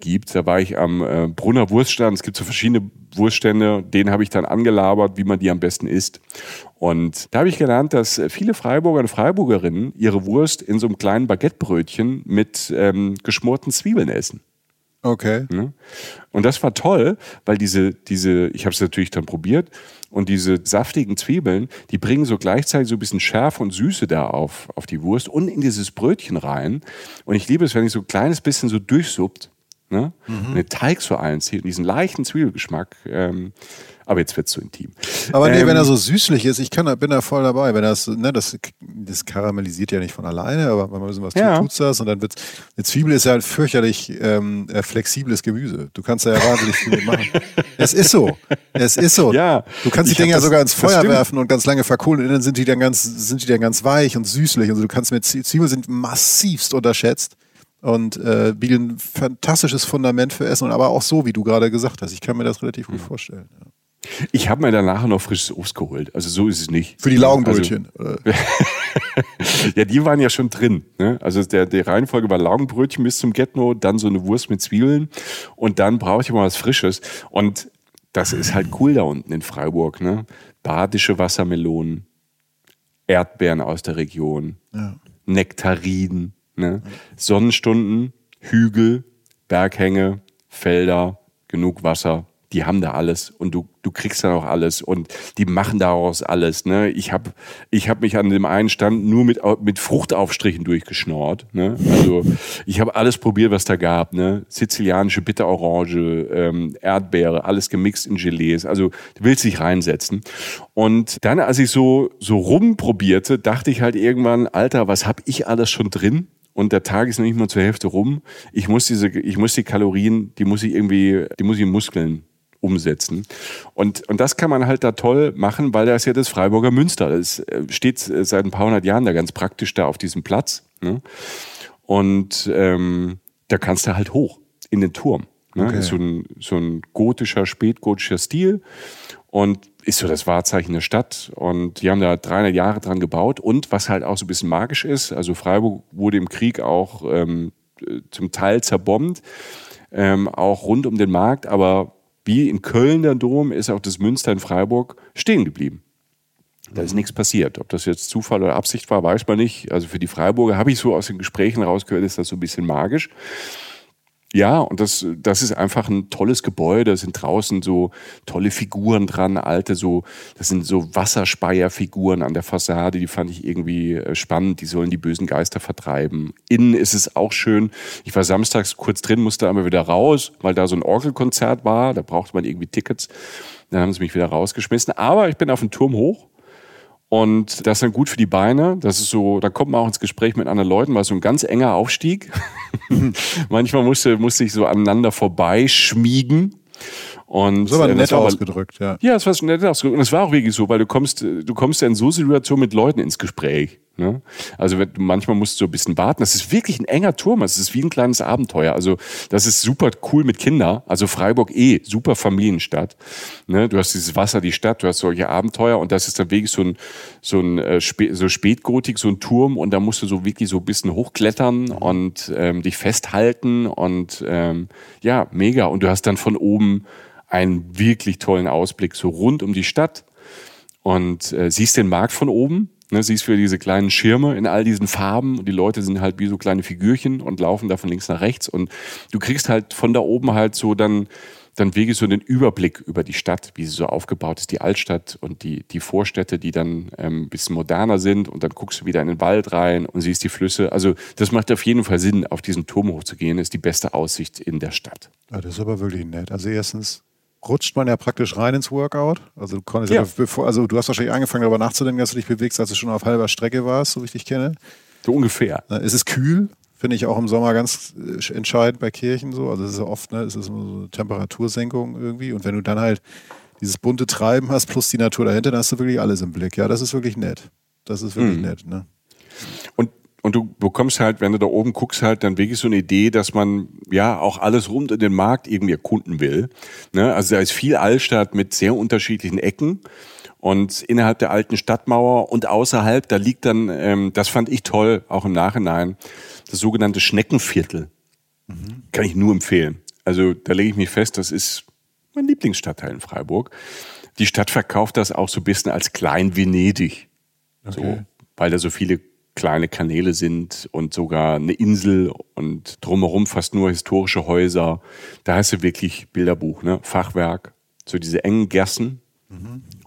gibt. Da war ich am äh, Brunner Wurststand. Es gibt so verschiedene Wurststände, den habe ich dann angelabert, wie man die am besten isst. Und da habe ich gelernt, dass viele Freiburger und Freiburgerinnen ihre Wurst in so einem kleinen Baguettebrötchen mit ähm, geschmorten Zwiebeln essen. Okay. Ne? Und das war toll, weil diese, diese, ich habe es natürlich dann probiert, und diese saftigen Zwiebeln, die bringen so gleichzeitig so ein bisschen Schärfe und Süße da auf, auf die Wurst und in dieses Brötchen rein. Und ich liebe es, wenn ich so ein kleines bisschen so durchsuppt, ne? Mhm. Und den Teig so einzieht, diesen leichten Zwiebelgeschmack. Ähm, aber jetzt wird es zu intim. Aber nee, ähm, wenn er so süßlich ist, ich kann, bin da voll dabei. Wenn das, ne, das, das karamellisiert ja nicht von alleine, aber wenn man wissen, was ja. tut, das und dann wird eine Zwiebel ist ja ein fürchterlich ähm, äh, flexibles Gemüse. Du kannst da ja wahnsinnig viel mitmachen. es ist so. Es ist so. Ja. Du kannst die Dinger ja sogar ins Feuer werfen und ganz lange verkohlen. Innen sind die dann ganz, sind die dann ganz weich und süßlich. Also du kannst mit Zwiebeln sind massivst unterschätzt und äh, bieten ein fantastisches Fundament für Essen, aber auch so, wie du gerade gesagt hast. Ich kann mir das relativ gut vorstellen. Ja. Ich habe mir danach noch frisches Obst geholt. Also so ist es nicht. Für die Laugenbrötchen. Also, ja, die waren ja schon drin. Ne? Also der, der Reihenfolge war Laugenbrötchen bis zum Getno, dann so eine Wurst mit Zwiebeln und dann brauche ich mal was Frisches. Und das ist halt cool da unten in Freiburg. Ne? Badische Wassermelonen, Erdbeeren aus der Region, ja. Nektarinen, ne? Sonnenstunden, Hügel, Berghänge, Felder, genug Wasser die haben da alles und du, du kriegst dann auch alles und die machen daraus alles. Ne? Ich habe ich hab mich an dem einen Stand nur mit, mit Fruchtaufstrichen durchgeschnort. Ne? Also ich habe alles probiert, was da gab. Ne? Sizilianische Bitterorange, ähm, Erdbeere, alles gemixt in Gelees. Also du willst dich reinsetzen. Und dann, als ich so, so rumprobierte, dachte ich halt irgendwann, Alter, was habe ich alles schon drin? und der Tag ist noch nicht mal zur Hälfte rum. Ich muss diese, ich muss die Kalorien, die muss ich irgendwie, die muss ich Muskeln umsetzen. Und, und das kann man halt da toll machen, weil das ja das Freiburger Münster. Das äh, steht äh, seit ein paar hundert Jahren da ganz praktisch da auf diesem Platz. Ne? Und ähm, da kannst du halt hoch in den Turm. Ne? Okay. So, ein, so ein gotischer, spätgotischer Stil und ist so das Wahrzeichen der Stadt. Und die haben da 300 Jahre dran gebaut. Und was halt auch so ein bisschen magisch ist, also Freiburg wurde im Krieg auch ähm, zum Teil zerbombt, ähm, auch rund um den Markt, aber wie in Köln der Dom ist auch das Münster in Freiburg stehen geblieben. Da ist nichts passiert. Ob das jetzt Zufall oder Absicht war, weiß man nicht. Also für die Freiburger habe ich so aus den Gesprächen rausgehört, ist das so ein bisschen magisch. Ja, und das, das ist einfach ein tolles Gebäude. Da sind draußen so tolle Figuren dran, alte, so, das sind so Wasserspeierfiguren an der Fassade, die fand ich irgendwie äh, spannend. Die sollen die bösen Geister vertreiben. Innen ist es auch schön. Ich war samstags kurz drin, musste aber wieder raus, weil da so ein Orgelkonzert war. Da brauchte man irgendwie Tickets. Dann haben sie mich wieder rausgeschmissen. Aber ich bin auf den Turm hoch und das ist dann gut für die Beine. Das ist so, da kommt man auch ins Gespräch mit anderen Leuten, weil so ein ganz enger Aufstieg. Manchmal musste, musste ich so aneinander vorbeischmiegen. Und, so war äh, nett ausgedrückt, ja. Ja, es war nett ausgedrückt. Und es war auch wirklich so, weil du kommst, du kommst ja in so Situationen mit Leuten ins Gespräch. Ne? Also manchmal musst du ein bisschen warten. Das ist wirklich ein enger Turm. Es ist wie ein kleines Abenteuer. Also das ist super cool mit Kindern. Also Freiburg eh, super Familienstadt. Ne? Du hast dieses Wasser, die Stadt, du hast solche Abenteuer und das ist dann wirklich so ein, so ein äh, so Spätgotik, so ein Turm und da musst du so wirklich so ein bisschen hochklettern und ähm, dich festhalten und ähm, ja, mega. Und du hast dann von oben einen wirklich tollen Ausblick so rund um die Stadt und äh, siehst den Markt von oben. Ne, siehst für diese kleinen Schirme in all diesen Farben und die Leute sind halt wie so kleine Figürchen und laufen da von links nach rechts und du kriegst halt von da oben halt so dann dann wirklich so den Überblick über die Stadt, wie sie so aufgebaut ist, die Altstadt und die, die Vorstädte, die dann ähm, ein bisschen moderner sind und dann guckst du wieder in den Wald rein und siehst die Flüsse. Also das macht auf jeden Fall Sinn, auf diesen Turm hochzugehen, ist die beste Aussicht in der Stadt. Ja, das ist aber wirklich nett. Also erstens rutscht man ja praktisch rein ins Workout. Also du, konntest Ja. ja. bevor, also du hast wahrscheinlich angefangen darüber nachzudenken, dass du dich bewegst, als du schon auf halber Strecke warst, so wie ich dich kenne. So ungefähr. Es ist kühl, finde ich auch im Sommer ganz äh, entscheidend bei Kirchen so. Also es ist ja oft, ne, es ist so eine Temperatursenkung irgendwie. Und wenn du dann halt dieses bunte Treiben hast plus die Natur dahinter, dann hast du wirklich alles im Blick. Ja, das ist wirklich nett. Das ist wirklich nett. Ne? Und, und du bekommst halt, wenn du da oben guckst, halt dann wirklich so eine Idee, dass man ja auch alles rund um den Markt irgendwie erkunden will. Ne? Also da ist viel Altstadt mit sehr unterschiedlichen Ecken. Und innerhalb der alten Stadtmauer und außerhalb, da liegt dann, ähm, das fand ich toll, auch im Nachhinein, das sogenannte Schneckenviertel. Kann ich nur empfehlen. Also da lege ich mich fest, das ist mein Lieblingsstadtteil in Freiburg. Die Stadt verkauft das auch so ein bisschen als Klein Venedig. So, weil da so viele kleine Kanäle sind und sogar eine Insel und drumherum fast nur historische Häuser. Da hast du wirklich Bilderbuch, ne? Fachwerk, so diese engen Gassen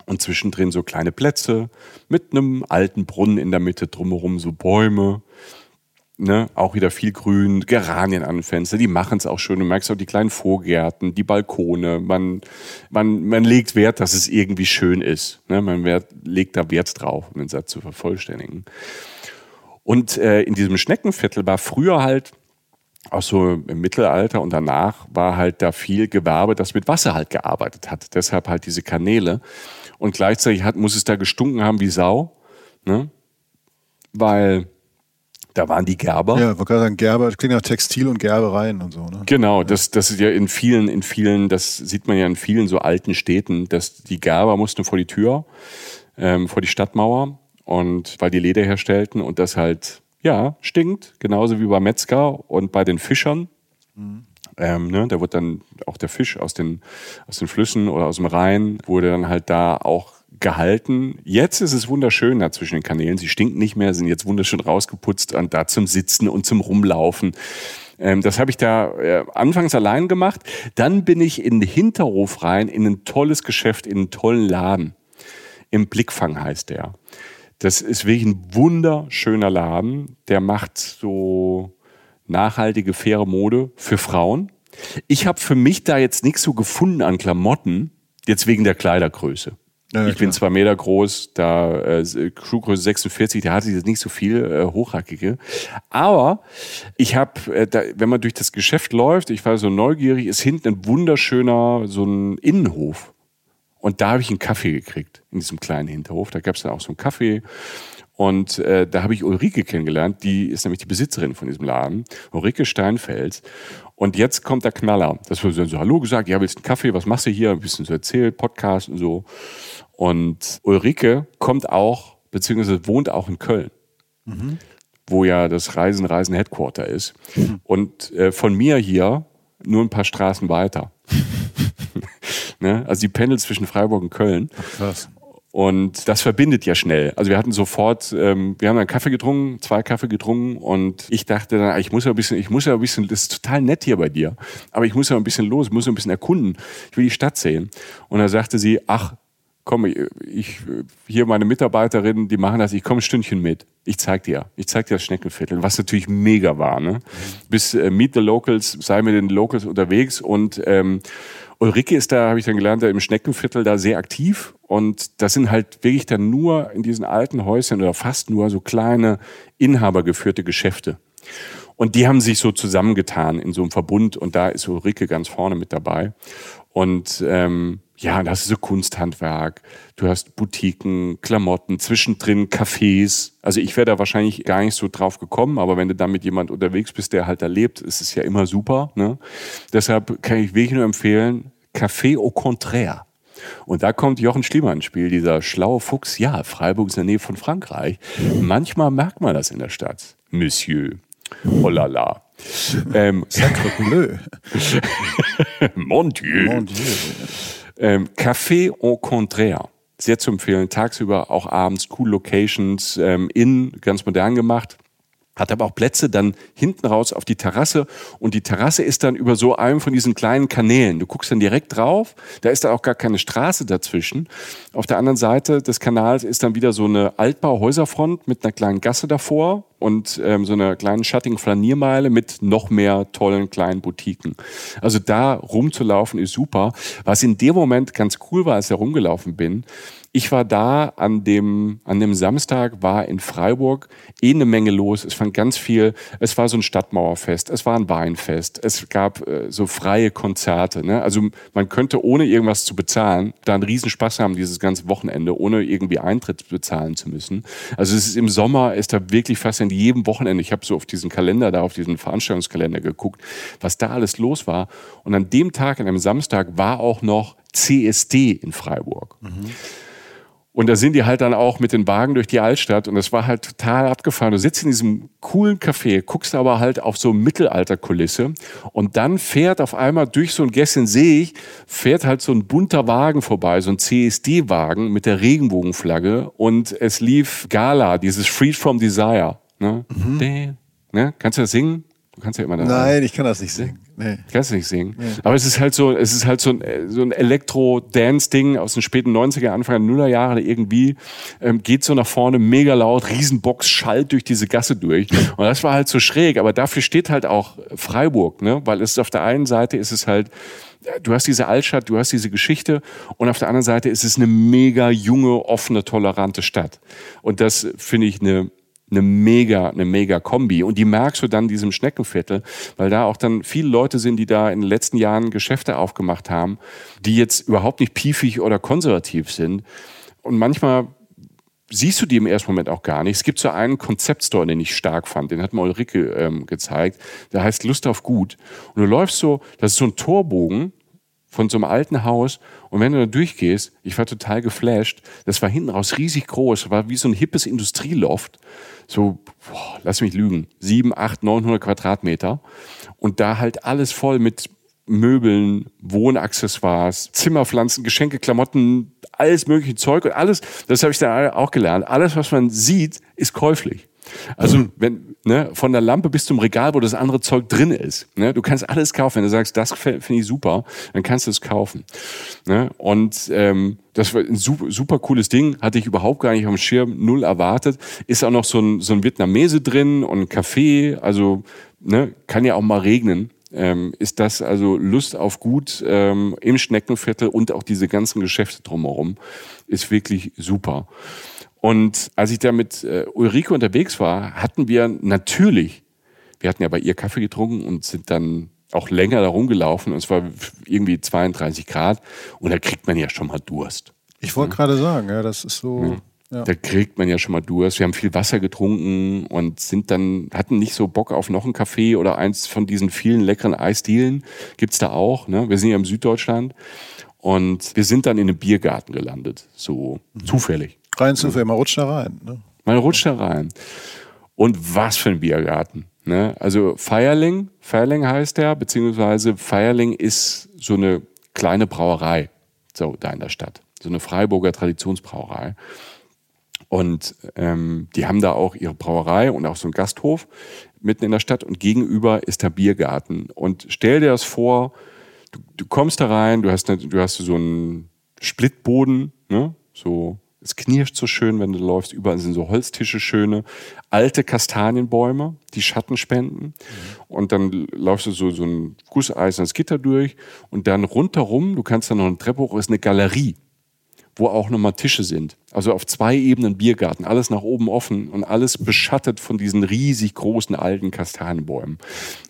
und zwischendrin so kleine Plätze mit einem alten Brunnen in der Mitte, drumherum so Bäume. Ne, auch wieder viel Grün, Geranien an den Fenstern, die machen es auch schön. Du merkst auch die kleinen Vorgärten, die Balkone. Man, man, man legt Wert, dass es irgendwie schön ist. Ne? Man wert, legt da Wert drauf, um den Satz zu vervollständigen. Und äh, in diesem Schneckenviertel war früher halt, auch so im Mittelalter und danach, war halt da viel Gewerbe, das mit Wasser halt gearbeitet hat. Deshalb halt diese Kanäle. Und gleichzeitig hat, muss es da gestunken haben wie Sau. Ne? Weil da waren die Gerber. Ja, man kann sagen, Gerber, das klingt nach Textil und Gerbereien und so. Ne? Genau, das, das ist ja in vielen, in vielen, das sieht man ja in vielen so alten Städten, dass die Gerber mussten vor die Tür, ähm, vor die Stadtmauer und weil die Leder herstellten und das halt, ja, stinkt, genauso wie beim Metzger und bei den Fischern. Ähm, ne, da wird dann auch der Fisch aus den, aus den Flüssen oder aus dem Rhein, wurde dann halt da auch gehalten. Jetzt ist es wunderschön da zwischen den Kanälen. Sie stinken nicht mehr, sind jetzt wunderschön rausgeputzt und da zum Sitzen und zum Rumlaufen. Ähm, das habe ich da äh, anfangs allein gemacht. Dann bin ich in den Hinterhof rein, in ein tolles Geschäft, in einen tollen Laden. Im Blickfang heißt der. Das ist wirklich ein wunderschöner Laden. Der macht so nachhaltige, faire Mode für Frauen. Ich habe für mich da jetzt nichts so gefunden an Klamotten, jetzt wegen der Kleidergröße. Ja, ich bin klar. zwei Meter groß, da äh, Schuhgröße 46, da hatte ich jetzt nicht so viel äh, hochhackige. Aber ich habe, äh, da, wenn man durch das Geschäft läuft, ich war so neugierig, ist hinten ein wunderschöner so ein Innenhof. Und da habe ich einen Kaffee gekriegt, in diesem kleinen Hinterhof. Da gab es dann auch so einen Kaffee. Und äh, da habe ich Ulrike kennengelernt, die ist nämlich die Besitzerin von diesem Laden, Ulrike Steinfels. Und jetzt kommt der Knaller. Das wird so Hallo gesagt, ja, willst du einen Kaffee, was machst du hier? Ein bisschen so erzählt, Podcast und so. Und Ulrike kommt auch, beziehungsweise wohnt auch in Köln, wo ja das Reisen, Reisen Headquarter ist. Und äh, von mir hier nur ein paar Straßen weiter. Ne? Also die pendelt zwischen Freiburg und Köln. Krass. Und das verbindet ja schnell. Also wir hatten sofort, ähm, wir haben einen Kaffee getrunken, zwei Kaffee getrunken und ich dachte dann, ich muss ja ein bisschen, ich muss ja ein bisschen, das ist total nett hier bei dir, aber ich muss ja ein bisschen los, ich muss ja ein bisschen erkunden, ich will die Stadt sehen. Und da sagte sie, ach, komm, ich, hier meine Mitarbeiterin, die machen das, ich komme ein Stündchen mit. Ich zeig dir, ich zeig dir das Schneckenviertel, was natürlich mega war. Ne? Bis äh, Meet the Locals, sei mit den Locals unterwegs und ähm, Ulrike ist da, habe ich dann gelernt, da im Schneckenviertel da sehr aktiv und das sind halt wirklich dann nur in diesen alten Häuschen oder fast nur so kleine inhabergeführte Geschäfte. Und die haben sich so zusammengetan in so einem Verbund und da ist Ulrike ganz vorne mit dabei. Und ähm, ja, das ist so Kunsthandwerk. Du hast Boutiquen, Klamotten, zwischendrin Cafés. Also ich wäre da wahrscheinlich gar nicht so drauf gekommen, aber wenn du da mit jemand unterwegs bist, der halt da lebt, ist es ja immer super. Ne? Deshalb kann ich wirklich nur empfehlen, Café au contraire. Und da kommt Jochen Schliemann ins Spiel, dieser schlaue Fuchs. Ja, Freiburg ist in der Nähe von Frankreich. Manchmal merkt man das in der Stadt. Monsieur. Oh la la. Ähm, mon Dieu. Mon Dieu. Ähm, Café au contraire. Sehr zu empfehlen. Tagsüber, auch abends, cool Locations, ähm, in, ganz modern gemacht. Hat aber auch Plätze dann hinten raus auf die Terrasse und die Terrasse ist dann über so einem von diesen kleinen Kanälen. Du guckst dann direkt drauf, da ist da auch gar keine Straße dazwischen. Auf der anderen Seite des Kanals ist dann wieder so eine Altbauhäuserfront mit einer kleinen Gasse davor, und ähm, so einer kleinen schattigen Flaniermeile mit noch mehr tollen kleinen Boutiquen. Also da rumzulaufen ist super. Was in dem Moment ganz cool war, als ich rumgelaufen bin, ich war da an dem, an dem Samstag, war in Freiburg eh eine Menge los. Es fand ganz viel, es war so ein Stadtmauerfest, es war ein Weinfest, es gab äh, so freie Konzerte. Ne? Also man könnte ohne irgendwas zu bezahlen, da einen Riesenspaß haben dieses ganze Wochenende, ohne irgendwie Eintritt bezahlen zu müssen. Also es ist im Sommer, ist da wirklich fast in jedem Wochenende, ich habe so auf diesen Kalender da, auf diesen Veranstaltungskalender geguckt, was da alles los war. Und an dem Tag, an einem Samstag, war auch noch CSD in Freiburg. Mhm. Und da sind die halt dann auch mit den Wagen durch die Altstadt und das war halt total abgefahren. Du sitzt in diesem coolen Café, guckst aber halt auf so Mittelalterkulisse und dann fährt auf einmal durch so ein Gässchen sehe ich, fährt halt so ein bunter Wagen vorbei, so ein CSD-Wagen mit der Regenbogenflagge und es lief Gala, dieses Freed from Desire. Ne? Mhm. Ne? Kannst du das singen? Du kannst ja immer da. Nein, ich kann das nicht singen. Nee. Kannst du nicht singen. Nee. Aber es ist halt so, es ist halt so ein, so ein Elektro-Dance-Ding aus den späten 90er, Anfang der Nullerjahre irgendwie. Ähm, geht so nach vorne, mega laut, Riesenbox, schallt durch diese Gasse durch. Und das war halt so schräg. Aber dafür steht halt auch Freiburg, ne? Weil es auf der einen Seite ist es halt, du hast diese Altstadt, du hast diese Geschichte und auf der anderen Seite ist es eine mega junge, offene, tolerante Stadt. Und das finde ich eine eine mega, eine mega Kombi. Und die merkst du dann diesem Schneckenviertel, weil da auch dann viele Leute sind, die da in den letzten Jahren Geschäfte aufgemacht haben, die jetzt überhaupt nicht piefig oder konservativ sind. Und manchmal siehst du die im ersten Moment auch gar nicht. Es gibt so einen Konzeptstore, den ich stark fand, den hat mir Ulrike ähm, gezeigt. Der heißt Lust auf Gut. Und du läufst so, das ist so ein Torbogen von so einem alten Haus. Und wenn du da durchgehst, ich war total geflasht. Das war hinten raus riesig groß, war wie so ein hippes Industrieloft. So, boah, lass mich lügen, sieben, acht, 900 Quadratmeter. Und da halt alles voll mit Möbeln, Wohnaccessoires, Zimmerpflanzen, Geschenke, Klamotten, alles mögliche Zeug und alles, das habe ich da auch gelernt. Alles, was man sieht, ist käuflich. Also mhm. wenn ne, von der Lampe bis zum Regal, wo das andere Zeug drin ist. Ne, du kannst alles kaufen. Wenn du sagst, das finde ich super, dann kannst du es kaufen. Ne? Und ähm, das war ein super, super cooles Ding, hatte ich überhaupt gar nicht am Schirm, null erwartet. Ist auch noch so ein, so ein Vietnamese drin und ein Kaffee, also ne, kann ja auch mal regnen. Ähm, ist das also Lust auf Gut ähm, im Schneckenviertel und auch diese ganzen Geschäfte drumherum ist wirklich super. Und als ich da mit äh, Ulrike unterwegs war, hatten wir natürlich, wir hatten ja bei ihr Kaffee getrunken und sind dann auch länger da rumgelaufen und es war irgendwie 32 Grad und da kriegt man ja schon mal Durst. Ich wollte ja. gerade sagen, ja, das ist so. Ja. Ja. Da kriegt man ja schon mal Durst. Wir haben viel Wasser getrunken und sind dann, hatten nicht so Bock auf noch einen Kaffee oder eins von diesen vielen leckeren Eisdielen. Gibt's da auch. Ne? Wir sind ja im Süddeutschland. Und wir sind dann in einem Biergarten gelandet. So mhm. zufällig. Rein zufällig, man rutscht da rein. Ne? Man rutscht da rein. Und was für ein Biergarten. Ne? Also Feierling, Feierling heißt der, beziehungsweise Feierling ist so eine kleine Brauerei, so da in der Stadt. So eine Freiburger Traditionsbrauerei. Und ähm, die haben da auch ihre Brauerei und auch so einen Gasthof mitten in der Stadt und gegenüber ist der Biergarten. Und stell dir das vor, du, du kommst da rein, du hast, eine, du hast so einen Splitboden, ne? so es knirscht so schön, wenn du läufst. Überall sind so Holztische schöne, alte Kastanienbäume, die Schatten spenden. Mhm. Und dann läufst du so, so ein gusseisernes Gitter durch. Und dann rundherum, du kannst dann noch eine Treppe hoch, ist eine Galerie, wo auch nochmal Tische sind. Also auf zwei Ebenen Biergarten, alles nach oben offen und alles beschattet von diesen riesig großen alten Kastanienbäumen.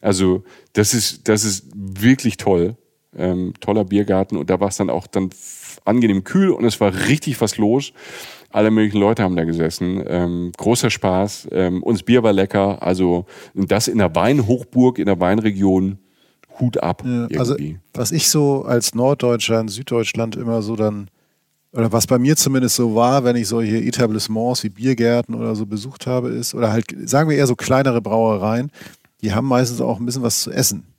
Also das ist, das ist wirklich toll. Ähm, toller Biergarten. Und da war es dann auch dann angenehm kühl und es war richtig was los. Alle möglichen Leute haben da gesessen. Ähm, großer Spaß. Ähm, uns Bier war lecker. Also das in der Weinhochburg, in der Weinregion. Hut ab. Ja, also was ich so als Norddeutscher in Süddeutschland immer so dann, oder was bei mir zumindest so war, wenn ich solche Etablissements wie Biergärten oder so besucht habe, ist, oder halt, sagen wir eher so kleinere Brauereien, die haben meistens auch ein bisschen was zu essen.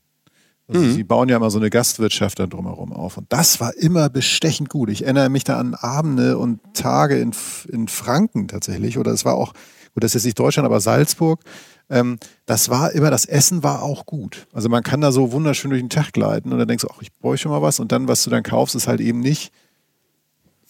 Also mhm. Sie bauen ja immer so eine Gastwirtschaft da drumherum auf. Und das war immer bestechend gut. Ich erinnere mich da an Abende und Tage in, in Franken tatsächlich. Oder es war auch, gut, das ist jetzt nicht Deutschland, aber Salzburg. Ähm, das war immer, das Essen war auch gut. Also man kann da so wunderschön durch den Tag gleiten und dann denkst du, ach, ich bräuchte mal was. Und dann, was du dann kaufst, ist halt eben nicht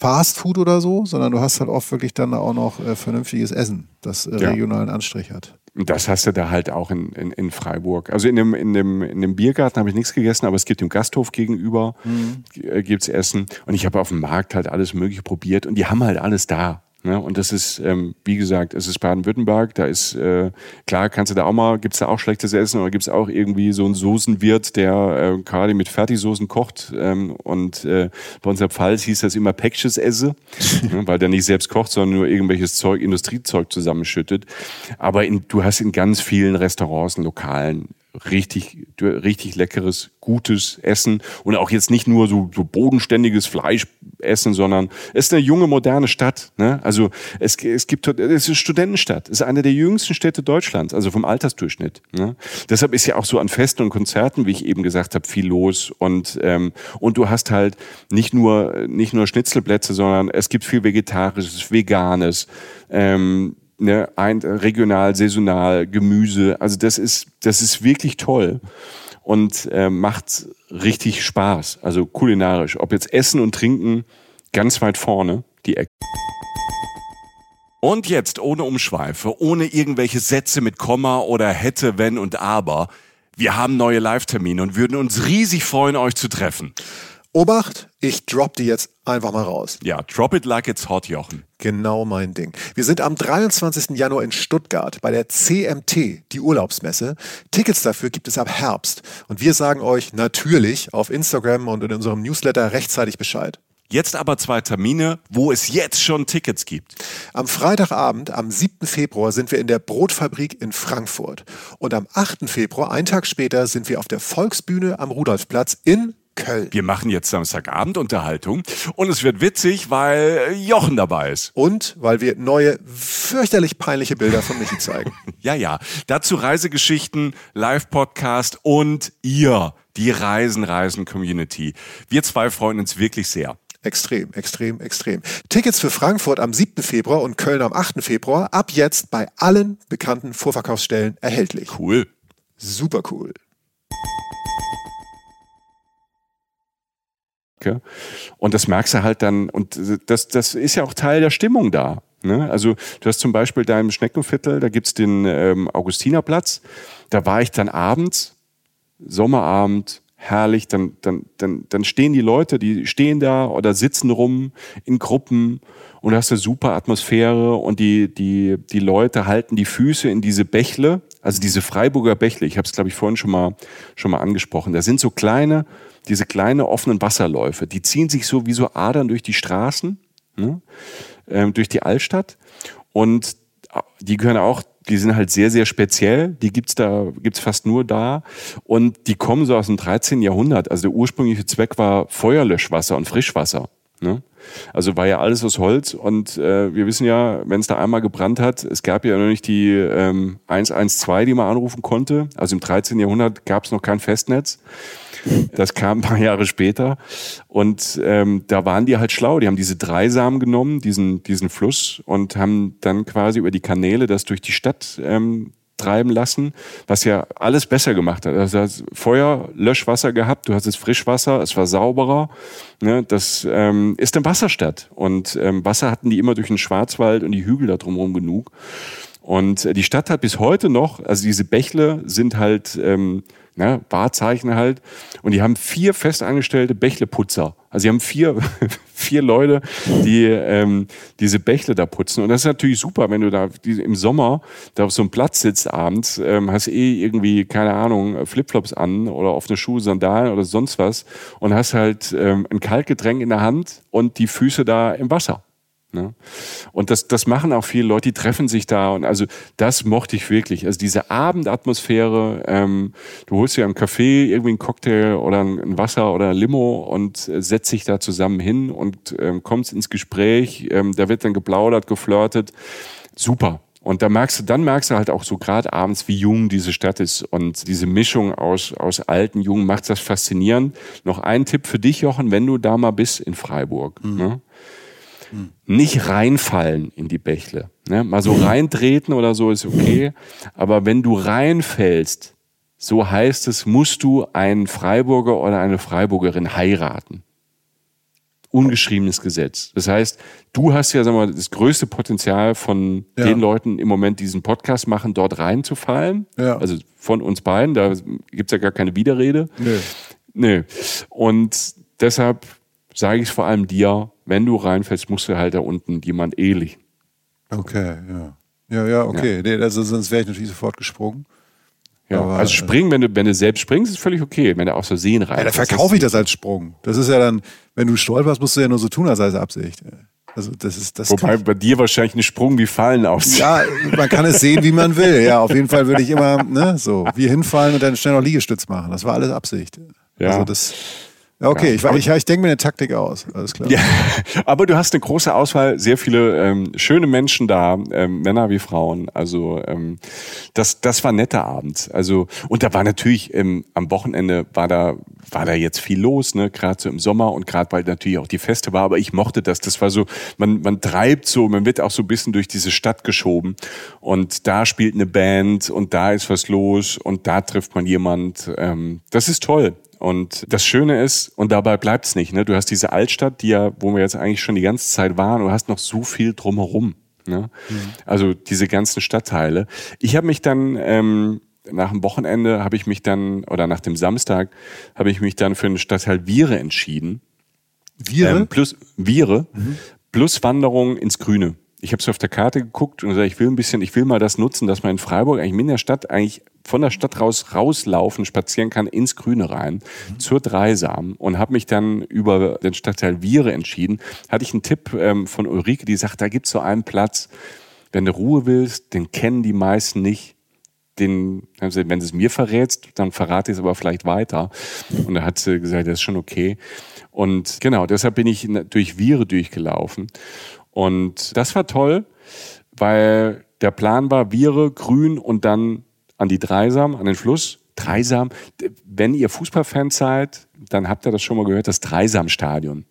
Fast Food oder so, sondern du hast halt oft wirklich dann auch noch äh, vernünftiges Essen, das äh, regionalen Anstrich hat. Das hast du da halt auch in, in, in Freiburg. Also in dem, in dem, in dem Biergarten habe ich nichts gegessen, aber es gibt im Gasthof gegenüber, mhm. gibt's Essen. Und ich habe auf dem Markt halt alles Mögliche probiert und die haben halt alles da. Ne? Und das ist, ähm, wie gesagt, es ist Baden-Württemberg, da ist, äh, klar, kannst du da auch mal, gibt's da auch schlechtes Essen oder gibt's auch irgendwie so einen Soßenwirt, der äh, gerade mit Fertigsoßen kocht. Ähm, und äh, bei uns Pfalz hieß das immer Päckches esse, ne? weil der nicht selbst kocht, sondern nur irgendwelches Zeug, Industriezeug zusammenschüttet. Aber in, du hast in ganz vielen Restaurants und Lokalen richtig, richtig leckeres, gutes Essen und auch jetzt nicht nur so, so bodenständiges Fleisch essen, sondern es ist eine junge, moderne Stadt. Ne? Also es, es gibt, es ist eine Studentenstadt, es ist eine der jüngsten Städte Deutschlands, also vom Altersdurchschnitt. Ne? Deshalb ist ja auch so an Festen und Konzerten, wie ich eben gesagt habe, viel los und ähm, und du hast halt nicht nur nicht nur Schnitzelplätze, sondern es gibt viel Vegetarisches, Veganes. Ähm, ne, ein, regional, saisonal, Gemüse. Also das ist, das ist wirklich toll und äh, macht richtig Spaß. Also kulinarisch. Ob jetzt Essen und Trinken ganz weit vorne, die Ecke. Und jetzt ohne Umschweife, ohne irgendwelche Sätze mit Komma oder hätte, wenn und aber. Wir haben neue Live-Termine und würden uns riesig freuen, euch zu treffen. Obacht, ich drop die jetzt einfach mal raus. Ja, drop it like it's hot, Jochen. Genau mein Ding. Wir sind am 23. Januar in Stuttgart bei der CMT, die Urlaubsmesse. Tickets dafür gibt es ab Herbst. Und wir sagen euch natürlich auf Instagram und in unserem Newsletter rechtzeitig Bescheid. Jetzt aber zwei Termine, wo es jetzt schon Tickets gibt. Am Freitagabend, am 7. Februar, sind wir in der Brotfabrik in Frankfurt. Und am 8. Februar, einen Tag später, sind wir auf der Volksbühne am Rudolfplatz in Köln. Wir machen jetzt Samstagabend Unterhaltung und es wird witzig, weil Jochen dabei ist. Und weil wir neue, fürchterlich peinliche Bilder von Michi zeigen. ja, ja. Dazu Reisegeschichten, Live-Podcast und ihr, die Reisen-Reisen-Community. Wir zwei freuen uns wirklich sehr. Extrem, extrem, extrem. Tickets für Frankfurt am 7. Februar und Köln am 8. Februar ab jetzt bei allen bekannten Vorverkaufsstellen erhältlich. Cool. Super cool. Und das merkst du halt dann, und das, das ist ja auch Teil der Stimmung da. Ne? Also du hast zum Beispiel da im Schneckenviertel, da gibt's den ähm, Augustinerplatz, da war ich dann abends, Sommerabend, herrlich, dann, dann, dann, dann stehen die Leute, die stehen da oder sitzen rum in Gruppen und du hast eine super Atmosphäre und die, die, die Leute halten die Füße in diese Bächle, also diese Freiburger Bächle, ich habe es glaube ich vorhin schon mal, schon mal angesprochen, da sind so kleine, diese kleine offenen Wasserläufe, die ziehen sich so wie so Adern durch die Straßen, ne? ähm, durch die Altstadt. Und äh, die gehören auch, die sind halt sehr, sehr speziell. Die gibt's da, gibt's fast nur da. Und die kommen so aus dem 13. Jahrhundert. Also der ursprüngliche Zweck war Feuerlöschwasser und Frischwasser. Ne? Also war ja alles aus Holz und äh, wir wissen ja, wenn es da einmal gebrannt hat, es gab ja noch nicht die ähm, 112, die man anrufen konnte. Also im 13. Jahrhundert gab es noch kein Festnetz. Das kam ein paar Jahre später. Und ähm, da waren die halt schlau. Die haben diese Dreisamen genommen, diesen, diesen Fluss, und haben dann quasi über die Kanäle das durch die Stadt ähm, treiben lassen, was ja alles besser gemacht hat. Also du hast Feuer, Löschwasser gehabt, du hattest Frischwasser, es war sauberer. Ne? Das ähm, ist eine Wasserstadt. Und ähm, Wasser hatten die immer durch den Schwarzwald und die Hügel da drumherum genug. Und äh, die Stadt hat bis heute noch, also diese Bächle sind halt ähm, ne, Wahrzeichen halt. Und die haben vier festangestellte Bächleputzer. Also sie haben vier, vier Leute, die ähm, diese Bächle da putzen. Und das ist natürlich super, wenn du da im Sommer da auf so einem Platz sitzt abends, ähm, hast eh irgendwie, keine Ahnung, Flipflops an oder offene Schuhe, Sandalen oder sonst was und hast halt ähm, ein Kaltgetränk in der Hand und die Füße da im Wasser. Ne? Und das, das machen auch viele Leute, die treffen sich da und also das mochte ich wirklich. Also diese Abendatmosphäre, ähm, du holst dir im Café irgendwie einen Cocktail oder ein Wasser oder ein Limo und äh, setzt dich da zusammen hin und ähm, kommst ins Gespräch, ähm, da wird dann geplaudert, geflirtet. Super. Und da merkst du, dann merkst du halt auch so gerade abends, wie jung diese Stadt ist. Und diese Mischung aus, aus alten, jungen macht das faszinierend. Noch ein Tipp für dich, Jochen, wenn du da mal bist in Freiburg. Mhm. Ne? Nicht reinfallen in die Bächle. Ne? Mal so reintreten oder so ist okay. Aber wenn du reinfällst, so heißt es, musst du einen Freiburger oder eine Freiburgerin heiraten. ungeschriebenes Gesetz. Das heißt, du hast ja, sagen wir mal, das größte Potenzial von Ja. den Leuten im Moment, die diesen Podcast machen, dort reinzufallen. Ja. Also von uns beiden, da gibt's ja gar keine Widerrede. Nö. Nö. Und deshalb sage ich es vor allem dir, wenn du reinfällst, musst du halt da unten jemand ähnlich. Okay, ja. Ja, ja, okay. Nee, also sonst wäre ich natürlich sofort gesprungen. Ja, Aber, also springen, wenn du, wenn du selbst springst, ist völlig okay. Wenn du aus Versehen rein. Ja, dann verkaufe ich das als Sprung. Das ist ja dann, wenn du stolperst, musst du ja nur so tun, als sei es Absicht. Also das ist das. Wobei bei dir wahrscheinlich ein Sprung wie Fallen aussieht. ja, man kann es sehen, wie man will. Ja, auf jeden Fall würde ich immer, ne, so, wie hinfallen und dann schnell noch Liegestütz machen. Das war alles Absicht. Ja. Also das. Okay, Ja, ich, aber- ich, ich denke mir eine Taktik aus. Alles klar. Ja, aber du hast eine große Auswahl, sehr viele ähm, schöne Menschen da, ähm, Männer wie Frauen. Also ähm, das, das war ein netter Abend. Also und da war natürlich ähm, am Wochenende war da war da jetzt viel los, ne, gerade so im Sommer und gerade weil natürlich auch die Feste war. Aber ich mochte das. Das war so, man man treibt so, man wird auch so ein bisschen durch diese Stadt geschoben und da spielt eine Band und da ist was los und da trifft man jemand. Ähm, das ist toll. Und das Schöne ist, und dabei bleibt's nicht, ne? du hast diese Altstadt, die ja, wo wir jetzt eigentlich schon die ganze Zeit waren, und du hast noch so viel drumherum. Ne? Also diese ganzen Stadtteile. Ich habe mich dann ähm, nach dem Wochenende, habe ich mich dann, oder nach dem Samstag, habe ich mich dann für den Stadtteil Viere entschieden. Viren? Ähm, plus Viere, plus Wanderung ins Grüne. Ich habe so auf der Karte geguckt und gesagt, ich will ein bisschen, ich will mal das nutzen, dass man in Freiburg eigentlich in der Stadt eigentlich von der Stadt raus rauslaufen, spazieren kann ins Grüne rein zur Dreisam und habe mich dann über den Stadtteil Viere entschieden. Hatte ich einen Tipp ähm, von Ulrike, die sagt, da gibt's so einen Platz, wenn du Ruhe willst, den kennen die meisten nicht. Den, also wenn du es mir verrätst, dann verrate ich es aber vielleicht weiter. Und da hat sie gesagt, das ist schon okay. Und genau, deshalb bin ich durch Viere durchgelaufen. Und das war toll, weil der Plan war Viere, Grün und dann an die Dreisam, an den Fluss. Dreisam, wenn ihr Fußballfans seid, dann habt ihr das schon mal gehört, das Dreisam-Stadion.